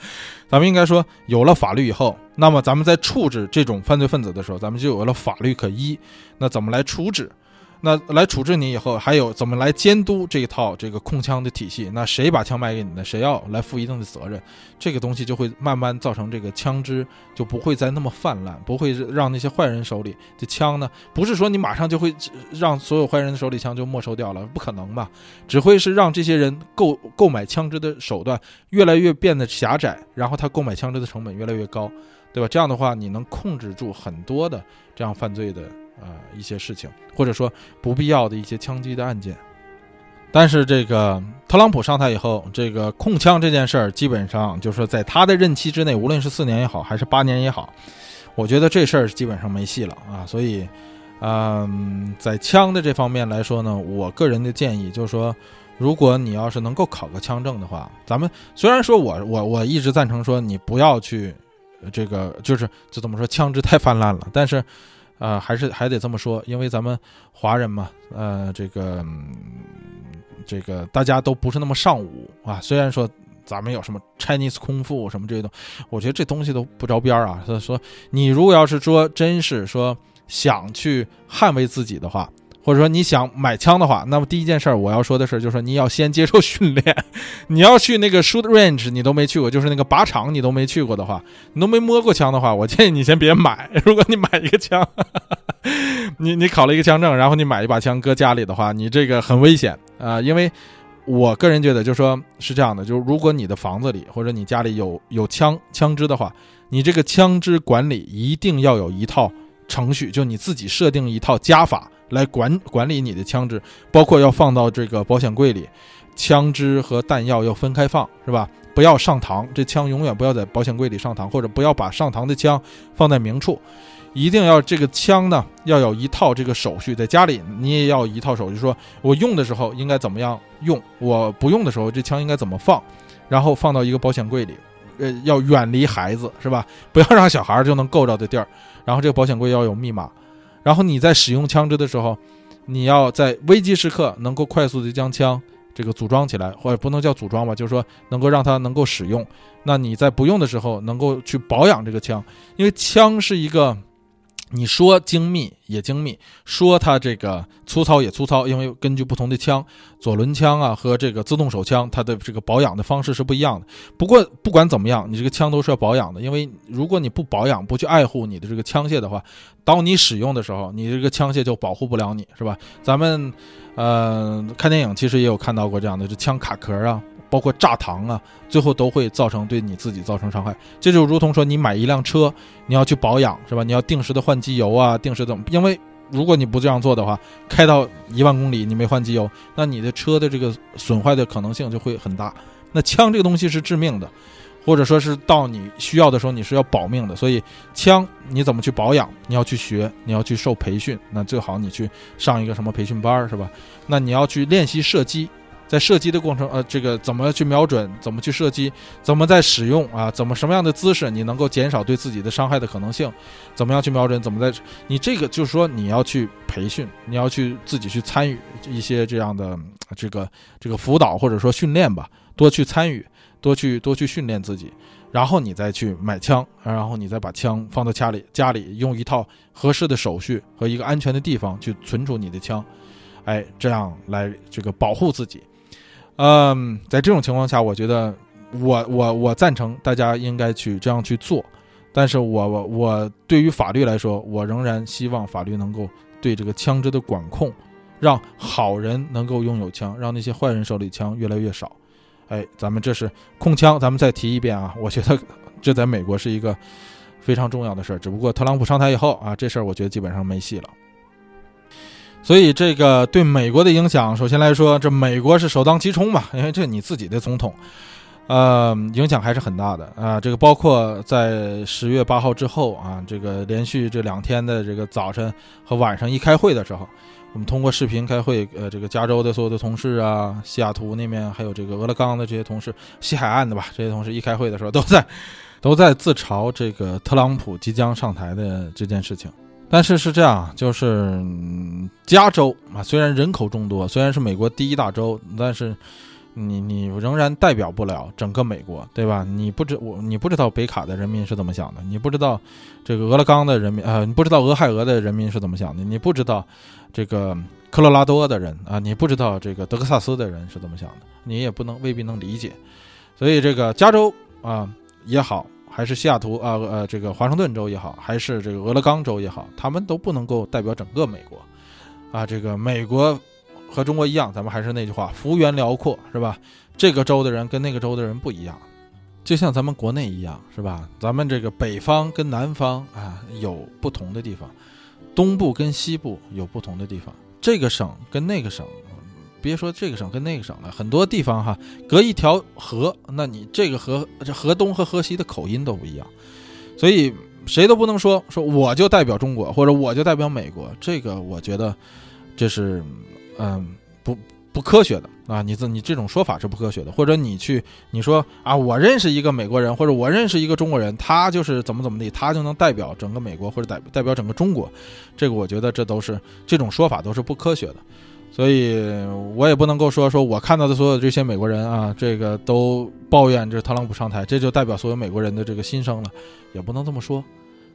咱们应该说，有了法律以后，那么咱们在处置这种犯罪分子的时候，咱们就有了法律可依，那怎么来处置？那来处置你以后，还有怎么来监督这一套这个控枪的体系？那谁把枪卖给你呢，谁要来负一定的责任？这个东西就会慢慢造成这个枪支就不会再那么泛滥，不会让那些坏人手里的枪呢？不是说你马上就会让所有坏人的手里枪就没收掉了，不可能吧？只会是让这些人购购买枪支的手段越来越变得狭窄，然后他购买枪支的成本越来越高，对吧？这样的话，你能控制住很多的这样犯罪的。呃，一些事情，或者说不必要的一些枪击的案件，但是这个特朗普上台以后，这个控枪这件事儿，基本上就是在他的任期之内，无论是四年也好，还是八年也好，我觉得这事儿基本上没戏了啊。所以，嗯，在枪的这方面来说呢，我个人的建议就是说，如果你要是能够考个枪证的话，咱们虽然说我我我一直赞成说你不要去这个，就是就怎么说，枪支太泛滥了，但是。啊，还是还得这么说，因为咱们华人嘛，呃，这个这个大家都不是那么尚武啊。虽然说咱们有什么 Chinese 空腹什么这些东西，我觉得这东西都不着边儿啊。所以说，你如果要是说真是说想去捍卫自己的话，或者说你想买枪的话，那么第一件事儿我要说的是，就是说你要先接受训练。你要去那个 shoot range，你都没去过，就是那个靶场你都没去过的话，你都没摸过枪的话，我建议你先别买。如果你买一个枪，你你考了一个枪证，然后你买一把枪搁家里的话，你这个很危险啊。因为我个人觉得，就说是这样的，就是如果你的房子里或者你家里有有枪枪支的话，你这个枪支管理一定要有一套程序，就你自己设定一套加法。来管管理你的枪支，包括要放到这个保险柜里，枪支和弹药要分开放，是吧？不要上膛，这枪永远不要在保险柜里上膛，或者不要把上膛的枪放在明处，一定要这个枪呢要有一套这个手续，在家里你也要一套手续，说我用的时候应该怎么样用，我不用的时候这枪应该怎么放，然后放到一个保险柜里，呃，要远离孩子，是吧？不要让小孩就能够着的地儿，然后这个保险柜要有密码。然后你在使用枪支的时候，你要在危机时刻能够快速的将枪这个组装起来，或者不能叫组装吧，就是说能够让它能够使用。那你在不用的时候，能够去保养这个枪，因为枪是一个。你说精密也精密，说它这个粗糙也粗糙，因为根据不同的枪，左轮枪啊和这个自动手枪，它的这个保养的方式是不一样的。不过不管怎么样，你这个枪都是要保养的，因为如果你不保养、不去爱护你的这个枪械的话，当你使用的时候，你这个枪械就保护不了你，是吧？咱们，呃，看电影其实也有看到过这样的，这枪卡壳啊。包括炸膛啊，最后都会造成对你自己造成伤害。这就如同说，你买一辆车，你要去保养，是吧？你要定时的换机油啊，定时的，因为如果你不这样做的话，开到一万公里你没换机油，那你的车的这个损坏的可能性就会很大。那枪这个东西是致命的，或者说是到你需要的时候你是要保命的，所以枪你怎么去保养？你要去学，你要去受培训，那最好你去上一个什么培训班，是吧？那你要去练习射击。在射击的过程，呃，这个怎么去瞄准，怎么去射击，怎么在使用啊？怎么什么样的姿势你能够减少对自己的伤害的可能性？怎么样去瞄准？怎么在？你这个就是说你要去培训，你要去自己去参与一些这样的这个这个辅导或者说训练吧，多去参与，多去多去训练自己，然后你再去买枪，然后你再把枪放到家里，家里用一套合适的手续和一个安全的地方去存储你的枪，哎，这样来这个保护自己。嗯，在这种情况下，我觉得我我我赞成大家应该去这样去做，但是我我我对于法律来说，我仍然希望法律能够对这个枪支的管控，让好人能够拥有枪，让那些坏人手里枪越来越少。哎，咱们这是控枪，咱们再提一遍啊，我觉得 这在美国是一个非常重要的事儿，只不过特朗普上台以后啊，这事儿我觉得基本上没戏了。所以这个对美国的影响，首先来说，这美国是首当其冲嘛，因为这你自己的总统，呃，影响还是很大的啊。这个包括在十月八号之后啊，这个连续这两天的这个早晨和晚上一开会的时候，我们通过视频开会，呃，这个加州的所有的同事啊，西雅图那边还有这个俄勒冈的这些同事，西海岸的吧，这些同事一开会的时候都在都在自嘲这个特朗普即将上台的这件事情。但是是这样，就是嗯加州啊，虽然人口众多，虽然是美国第一大州，但是你你仍然代表不了整个美国，对吧？你不知我你不知道北卡的人民是怎么想的，你不知道这个俄勒冈的人民啊，你不知道俄亥俄的人民是怎么想的，你不知道这个科罗拉多的人啊，你不知道这个德克萨斯的人是怎么想的，你也不能未必能理解。所以这个加州啊也好。还是西雅图啊，呃，这个华盛顿州也好，还是这个俄勒冈州也好，他们都不能够代表整个美国，啊，这个美国和中国一样，咱们还是那句话，幅员辽阔，是吧？这个州的人跟那个州的人不一样，就像咱们国内一样，是吧？咱们这个北方跟南方啊有不同的地方，东部跟西部有不同的地方，这个省跟那个省。别说这个省跟那个省了，很多地方哈，隔一条河，那你这个河这河东和河西的口音都不一样，所以谁都不能说说我就代表中国或者我就代表美国，这个我觉得这是嗯不不科学的啊，你这你这种说法是不科学的，或者你去你说啊，我认识一个美国人或者我认识一个中国人，他就是怎么怎么地，他就能代表整个美国或者代代表整个中国，这个我觉得这都是这种说法都是不科学的。所以我也不能够说说我看到的所有这些美国人啊，这个都抱怨这特朗普上台，这就代表所有美国人的这个心声了，也不能这么说，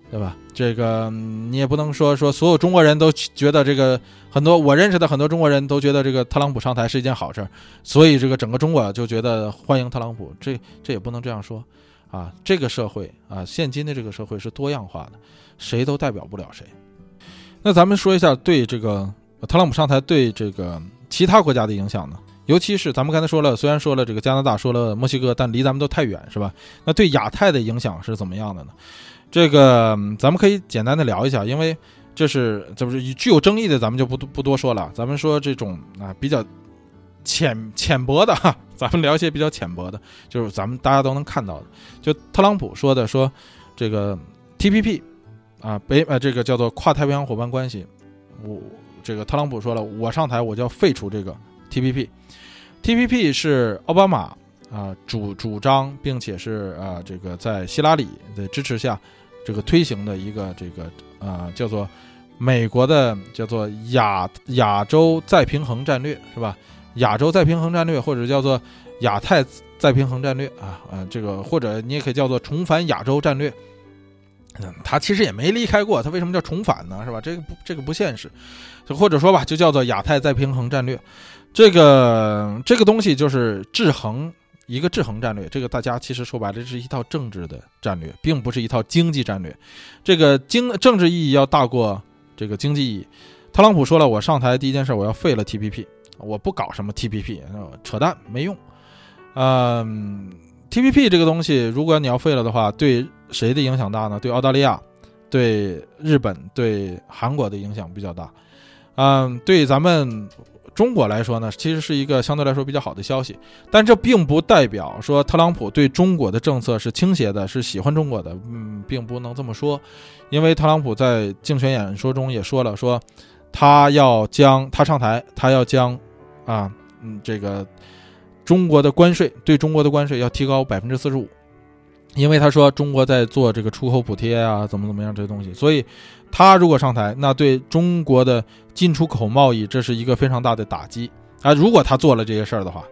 对吧？这个你也不能说说所有中国人都觉得这个很多我认识的很多中国人都觉得这个特朗普上台是一件好事，所以这个整个中国就觉得欢迎特朗普，这这也不能这样说啊。这个社会啊，现今的这个社会是多样化的，谁都代表不了谁。那咱们说一下对这个。特朗普上台对这个其他国家的影响呢？尤其是咱们刚才说了，虽然说了这个加拿大，说了墨西哥，但离咱们都太远，是吧？那对亚太的影响是怎么样的呢？这个咱们可以简单的聊一下，因为这是这不是具有争议的，咱们就不不多说了。咱们说这种啊比较浅浅薄的哈，咱们聊一些比较浅薄的，就是咱们大家都能看到的。就特朗普说的，说这个 TPP 啊，北呃这个叫做跨太平洋伙伴关系，我。这个特朗普说了，我上台我就要废除这个 TPP。TPP 是奥巴马啊主主张，并且是啊这个在希拉里的支持下，这个推行的一个这个啊叫做美国的叫做亚亚洲再平衡战略是吧？亚洲再平衡战略，或者叫做亚太再平衡战略啊啊，这个或者你也可以叫做重返亚洲战略。嗯，他其实也没离开过，他为什么叫重返呢？是吧？这个不，这个不现实。就或者说吧，就叫做亚太再平衡战略。这个这个东西就是制衡一个制衡战略。这个大家其实说白了，这是一套政治的战略，并不是一套经济战略。这个经政治意义要大过这个经济意义。特朗普说了，我上台第一件事，我要废了 TPP，我不搞什么 TPP，扯淡，没用。嗯，TPP 这个东西，如果你要废了的话，对谁的影响大呢？对澳大利亚、对日本、对韩国的影响比较大。嗯，对咱们中国来说呢，其实是一个相对来说比较好的消息。但这并不代表说特朗普对中国的政策是倾斜的，是喜欢中国的。嗯，并不能这么说，因为特朗普在竞选演说中也说了，说他要将他上台，他要将啊，嗯，这个中国的关税对中国的关税要提高百分之四十五。因为他说中国在做这个出口补贴啊，怎么怎么样这些东西，所以他如果上台，那对中国的进出口贸易这是一个非常大的打击啊。如果他做了这些事儿的话，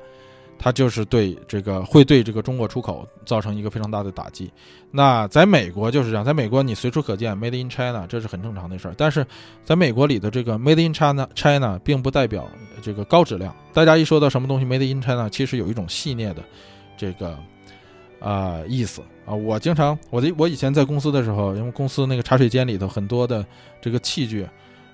他就是对这个会对这个中国出口造成一个非常大的打击。那在美国就是这样，在美国你随处可见 Made in China，这是很正常的事儿。但是在美国里的这个 Made in China China 并不代表这个高质量。大家一说到什么东西 Made in China，其实有一种戏谑的这个。啊，意思啊，我经常我的我以前在公司的时候，因为公司那个茶水间里头很多的这个器具，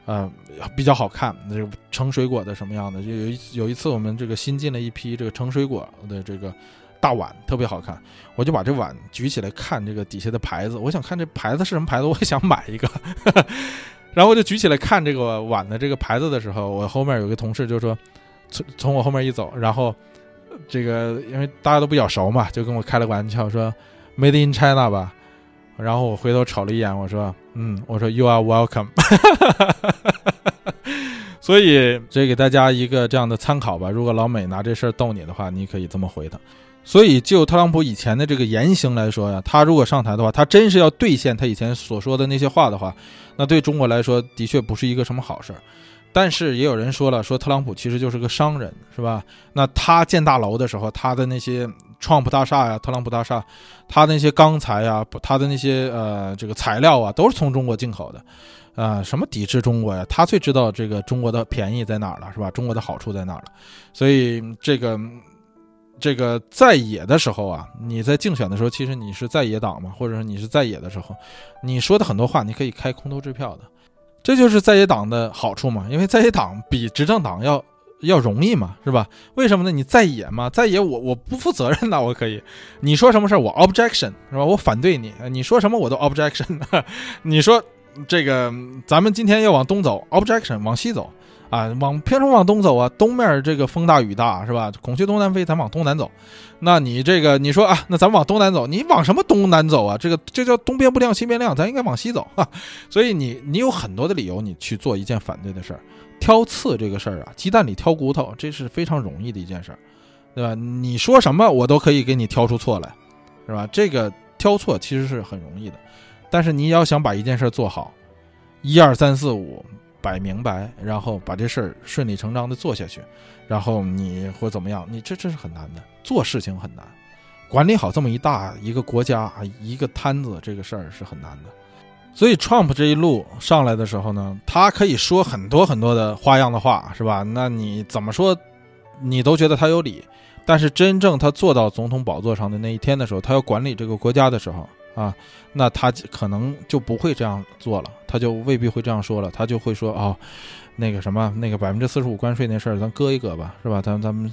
啊，比较好看，那个盛水果的什么样的，就有一有一次我们这个新进了一批这个盛水果的这个大碗，特别好看，我就把这碗举起来看这个底下的牌子，我想看这牌子是什么牌子，我也想买一个，然后我就举起来看这个碗的这个牌子的时候，我后面有个同事就说，从从我后面一走，然后。这个因为大家都比较熟嘛，就跟我开了个玩笑说，Made in China 吧。然后我回头瞅了一眼，我说，嗯，我说 You are welcome。所以这给大家一个这样的参考吧。如果老美拿这事儿逗你的话，你可以这么回他。所以就特朗普以前的这个言行来说呀，他如果上台的话，他真是要兑现他以前所说的那些话的话，那对中国来说的确不是一个什么好事儿。但是也有人说了，说特朗普其实就是个商人，是吧？那他建大楼的时候，他的那些创普大厦呀、特朗普大厦，他那些钢材呀、他的那些呃这个材料啊，都是从中国进口的，啊，什么抵制中国呀？他最知道这个中国的便宜在哪儿了，是吧？中国的好处在哪儿了？所以这个这个在野的时候啊，你在竞选的时候，其实你是在野党嘛，或者说你是在野的时候，你说的很多话，你可以开空头支票的。这就是在野党的好处嘛，因为在野党比执政党要要容易嘛，是吧？为什么呢？你在野嘛，在野我我不负责任的，我可以，你说什么事儿我 objection 是吧？我反对你，你说什么我都 objection。你说这个咱们今天要往东走，objection 往西走。啊，往凭什么往东走啊？东面这个风大雨大是吧？孔雀东南飞，咱往东南走。那你这个你说啊，那咱往东南走，你往什么东南走啊？这个这叫东边不亮西边亮，咱应该往西走啊。所以你你有很多的理由，你去做一件反对的事儿，挑刺这个事儿啊，鸡蛋里挑骨头，这是非常容易的一件事儿，对吧？你说什么我都可以给你挑出错来，是吧？这个挑错其实是很容易的，但是你要想把一件事做好，一二三四五。摆明白，然后把这事儿顺理成章的做下去，然后你或怎么样，你这这是很难的，做事情很难，管理好这么一大一个国家啊一个摊子，这个事儿是很难的。所以 Trump 这一路上来的时候呢，他可以说很多很多的花样的话，是吧？那你怎么说，你都觉得他有理。但是真正他坐到总统宝座上的那一天的时候，他要管理这个国家的时候。啊，那他可能就不会这样做了，他就未必会这样说了，他就会说啊。那个什么，那个百分之四十五关税那事儿，咱搁一搁吧，是吧？咱咱们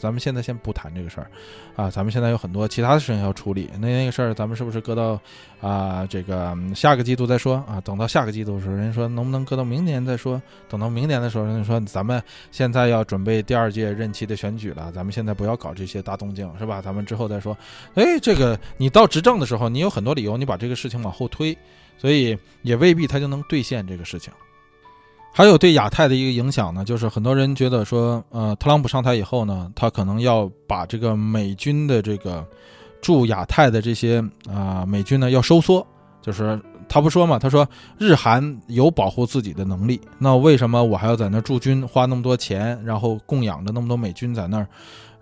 咱们现在先不谈这个事儿，啊，咱们现在有很多其他的事情要处理。那那个事儿，咱们是不是搁到啊这个下个季度再说啊？等到下个季度的时候，人家说能不能搁到明年再说？等到明年的时候，人家说咱们现在要准备第二届任期的选举了，咱们现在不要搞这些大动静，是吧？咱们之后再说。哎，这个你到执政的时候，你有很多理由，你把这个事情往后推，所以也未必他就能兑现这个事情。还有对亚太的一个影响呢，就是很多人觉得说，呃，特朗普上台以后呢，他可能要把这个美军的这个驻亚太的这些啊美军呢要收缩，就是他不说嘛？他说日韩有保护自己的能力，那为什么我还要在那驻军，花那么多钱，然后供养着那么多美军在那儿，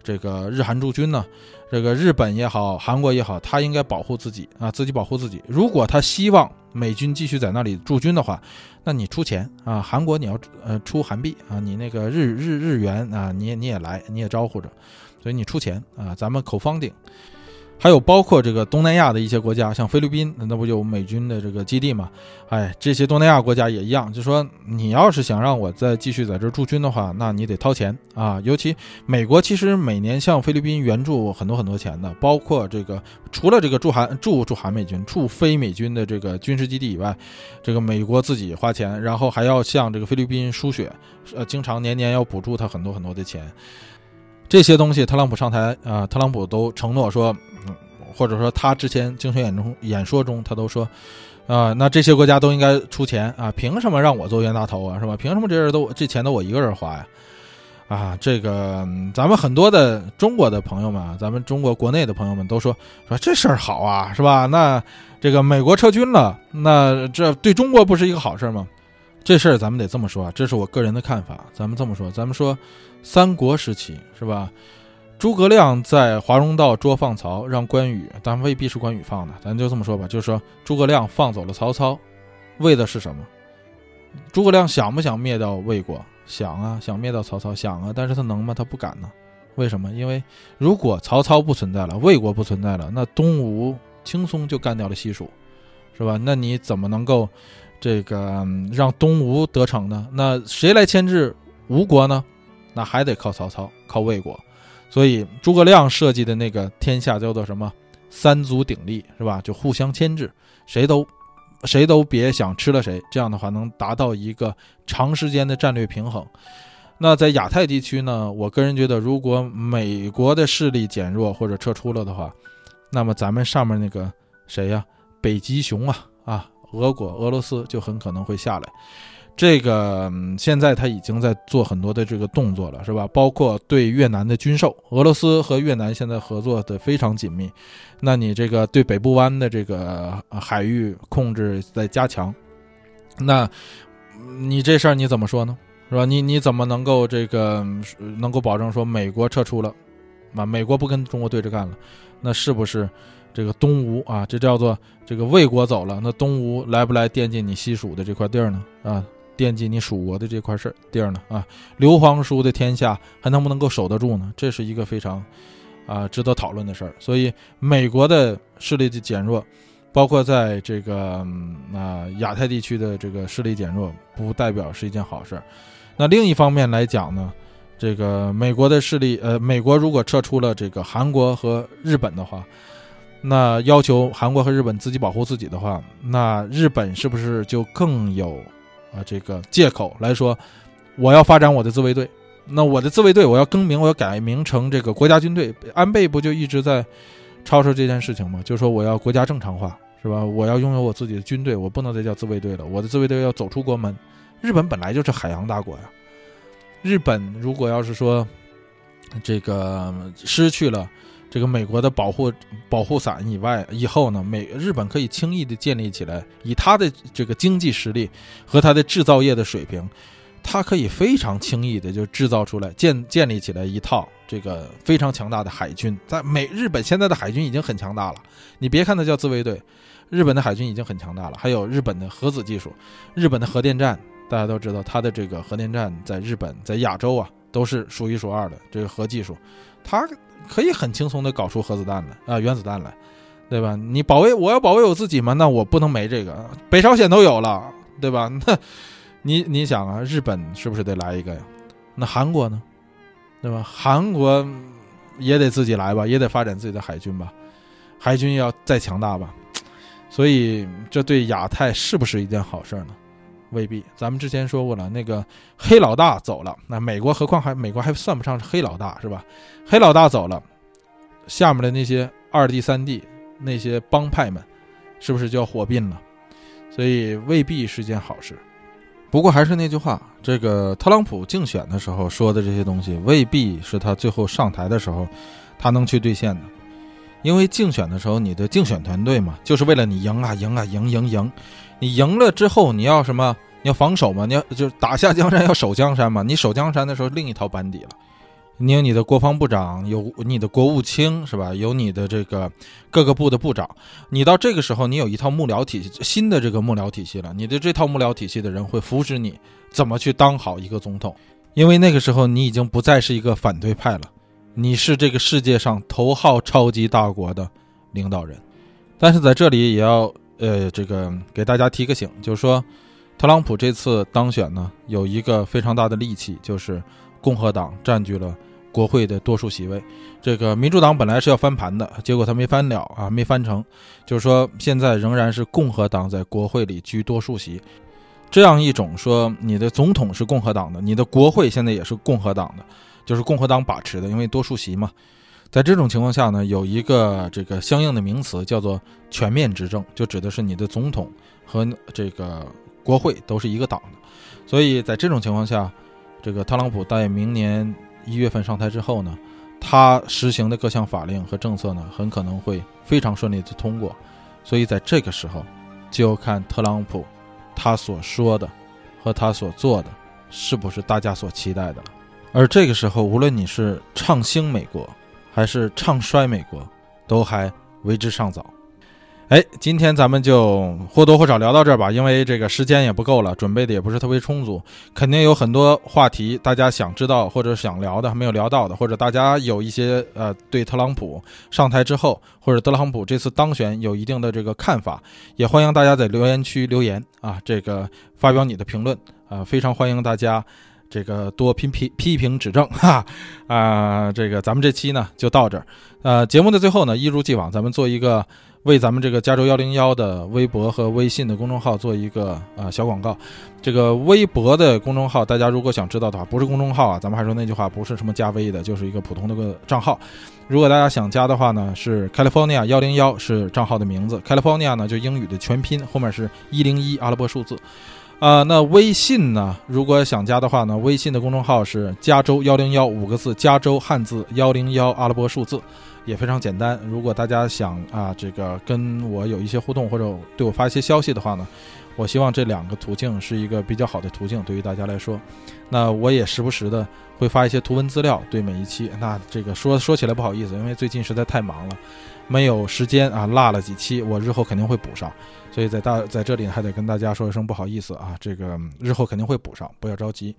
这个日韩驻军呢？这个日本也好，韩国也好，他应该保护自己啊，自己保护自己。如果他希望美军继续在那里驻军的话，那你出钱啊，韩国你要呃出韩币啊，你那个日日日元啊，你你也来，你也招呼着，所以你出钱啊，咱们口方顶。还有包括这个东南亚的一些国家，像菲律宾，那不有美军的这个基地嘛？哎，这些东南亚国家也一样，就说你要是想让我再继续在这驻军的话，那你得掏钱啊。尤其美国其实每年向菲律宾援助很多很多钱的，包括这个除了这个驻韩驻驻韩美军驻非美军的这个军事基地以外，这个美国自己花钱，然后还要向这个菲律宾输血，呃，经常年年要补助他很多很多的钱。这些东西，特朗普上台啊，特朗普都承诺说。或者说他之前竞选演中演说中，他都说，啊，那这些国家都应该出钱啊，凭什么让我做冤大头啊，是吧？凭什么这人都这钱都我一个人花呀？啊，这个咱们很多的中国的朋友们，咱们中国国内的朋友们都说说这事儿好啊，是吧？那这个美国撤军了，那这对中国不是一个好事吗？这事儿咱们得这么说啊，这是我个人的看法。咱们这么说，咱们说三国时期是吧？诸葛亮在华容道捉放曹，让关羽，但未必是关羽放的，咱就这么说吧，就是说诸葛亮放走了曹操，为的是什么？诸葛亮想不想灭掉魏国？想啊，想灭掉曹操，想啊，但是他能吗？他不敢呢。为什么？因为如果曹操不存在了，魏国不存在了，那东吴轻松就干掉了西蜀，是吧？那你怎么能够这个让东吴得逞呢？那谁来牵制吴国呢？那还得靠曹操，靠魏国。所以诸葛亮设计的那个天下叫做什么？三足鼎立，是吧？就互相牵制，谁都谁都别想吃了谁。这样的话能达到一个长时间的战略平衡。那在亚太地区呢？我个人觉得，如果美国的势力减弱或者撤出了的话，那么咱们上面那个谁呀？北极熊啊啊，俄国、俄罗斯就很可能会下来。这个现在他已经在做很多的这个动作了，是吧？包括对越南的军售，俄罗斯和越南现在合作的非常紧密。那你这个对北部湾的这个海域控制在加强，那你这事儿你怎么说呢？是吧？你你怎么能够这个能够保证说美国撤出了，啊，美国不跟中国对着干了，那是不是这个东吴啊？这叫做这个魏国走了，那东吴来不来惦记你西蜀的这块地儿呢？啊？惦记你蜀国的这块事儿地儿呢啊，刘皇叔的天下还能不能够守得住呢？这是一个非常啊值得讨论的事儿。所以美国的势力的减弱，包括在这个啊亚太地区的这个势力减弱，不代表是一件好事儿。那另一方面来讲呢，这个美国的势力，呃，美国如果撤出了这个韩国和日本的话，那要求韩国和日本自己保护自己的话，那日本是不是就更有？啊，这个借口来说，我要发展我的自卫队，那我的自卫队我要更名，我要改名成这个国家军队。安倍不就一直在吵吵这件事情吗？就说我要国家正常化，是吧？我要拥有我自己的军队，我不能再叫自卫队了，我的自卫队要走出国门。日本本来就是海洋大国呀，日本如果要是说这个失去了。这个美国的保护保护伞以外，以后呢，美日本可以轻易的建立起来，以它的这个经济实力和它的制造业的水平，它可以非常轻易的就制造出来建建立起来一套这个非常强大的海军。在美日本现在的海军已经很强大了，你别看它叫自卫队，日本的海军已经很强大了。还有日本的核子技术，日本的核电站，大家都知道，它的这个核电站在日本在亚洲啊都是数一数二的这个核技术，他。可以很轻松的搞出核子弹来啊，原子弹来，对吧？你保卫我要保卫我自己嘛，那我不能没这个。北朝鲜都有了，对吧？那，你你想啊，日本是不是得来一个呀？那韩国呢，对吧？韩国也得自己来吧，也得发展自己的海军吧，海军要再强大吧。所以这对亚太是不是一件好事呢？未必，咱们之前说过了，那个黑老大走了，那美国何况还美国还算不上是黑老大是吧？黑老大走了，下面的那些二弟三弟那些帮派们，是不是就要火并了？所以未必是件好事。不过还是那句话，这个特朗普竞选的时候说的这些东西，未必是他最后上台的时候他能去兑现的。因为竞选的时候，你的竞选团队嘛，就是为了你赢啊赢啊赢赢赢，你赢了之后你要什么？你要防守嘛？你要就是打下江山要守江山嘛？你守江山的时候，另一套班底了。你有你的国防部长，有你的国务卿，是吧？有你的这个各个部的部长。你到这个时候，你有一套幕僚体系，新的这个幕僚体系了。你的这套幕僚体系的人会扶持你怎么去当好一个总统，因为那个时候你已经不再是一个反对派了，你是这个世界上头号超级大国的领导人。但是在这里也要呃，这个给大家提个醒，就是说。特朗普这次当选呢，有一个非常大的利器，就是共和党占据了国会的多数席位。这个民主党本来是要翻盘的，结果他没翻了啊，没翻成。就是说，现在仍然是共和党在国会里居多数席。这样一种说，你的总统是共和党的，你的国会现在也是共和党的，就是共和党把持的，因为多数席嘛。在这种情况下呢，有一个这个相应的名词叫做全面执政，就指的是你的总统和这个。国会都是一个党的，所以在这种情况下，这个特朗普在明年一月份上台之后呢，他实行的各项法令和政策呢，很可能会非常顺利的通过。所以在这个时候，就看特朗普他所说的和他所做的是不是大家所期待的了。而这个时候，无论你是唱兴美国，还是唱衰美国，都还为之尚早。哎，今天咱们就或多或少聊到这儿吧，因为这个时间也不够了，准备的也不是特别充足，肯定有很多话题大家想知道或者想聊的还没有聊到的，或者大家有一些呃对特朗普上台之后或者特朗普这次当选有一定的这个看法，也欢迎大家在留言区留言啊，这个发表你的评论啊，非常欢迎大家这个多批评批评指正 哈啊，这个咱们这期呢就到这儿，呃，节目的最后呢，一如既往，咱们做一个。为咱们这个加州幺零幺的微博和微信的公众号做一个呃小广告，这个微博的公众号，大家如果想知道的话，不是公众号啊，咱们还说那句话，不是什么加微的，就是一个普通的个账号。如果大家想加的话呢，是 California 幺零幺是账号的名字，California 呢就英语的全拼，后面是一零一阿拉伯数字。啊，那微信呢，如果想加的话呢，微信的公众号是加州幺零幺五个字，加州汉字幺零幺阿拉伯数字。也非常简单。如果大家想啊，这个跟我有一些互动，或者对我发一些消息的话呢，我希望这两个途径是一个比较好的途径，对于大家来说。那我也时不时的会发一些图文资料，对每一期。那这个说说起来不好意思，因为最近实在太忙了，没有时间啊，落了几期，我日后肯定会补上。所以在大在这里还得跟大家说一声不好意思啊，这个日后肯定会补上，不要着急。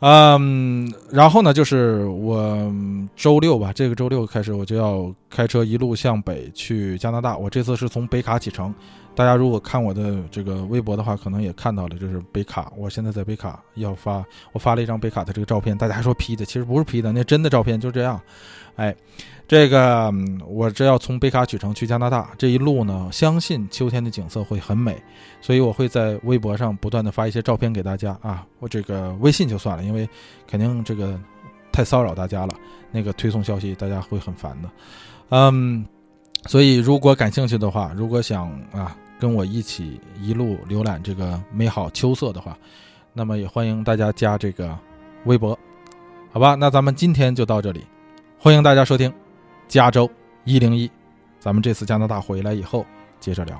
嗯，然后呢，就是我周六吧，这个周六开始我就要开车一路向北去加拿大。我这次是从北卡启程，大家如果看我的这个微博的话，可能也看到了，就是北卡。我现在在北卡要发，我发了一张北卡的这个照片，大家还说 P 的，其实不是 P 的，那真的照片就这样，哎。这个我这要从北卡取城去加拿大，这一路呢，相信秋天的景色会很美，所以我会在微博上不断的发一些照片给大家啊。我这个微信就算了，因为肯定这个太骚扰大家了，那个推送消息大家会很烦的。嗯，所以如果感兴趣的话，如果想啊跟我一起一路浏览这个美好秋色的话，那么也欢迎大家加这个微博，好吧？那咱们今天就到这里，欢迎大家收听。加州一零一，咱们这次加拿大回来以后接着聊。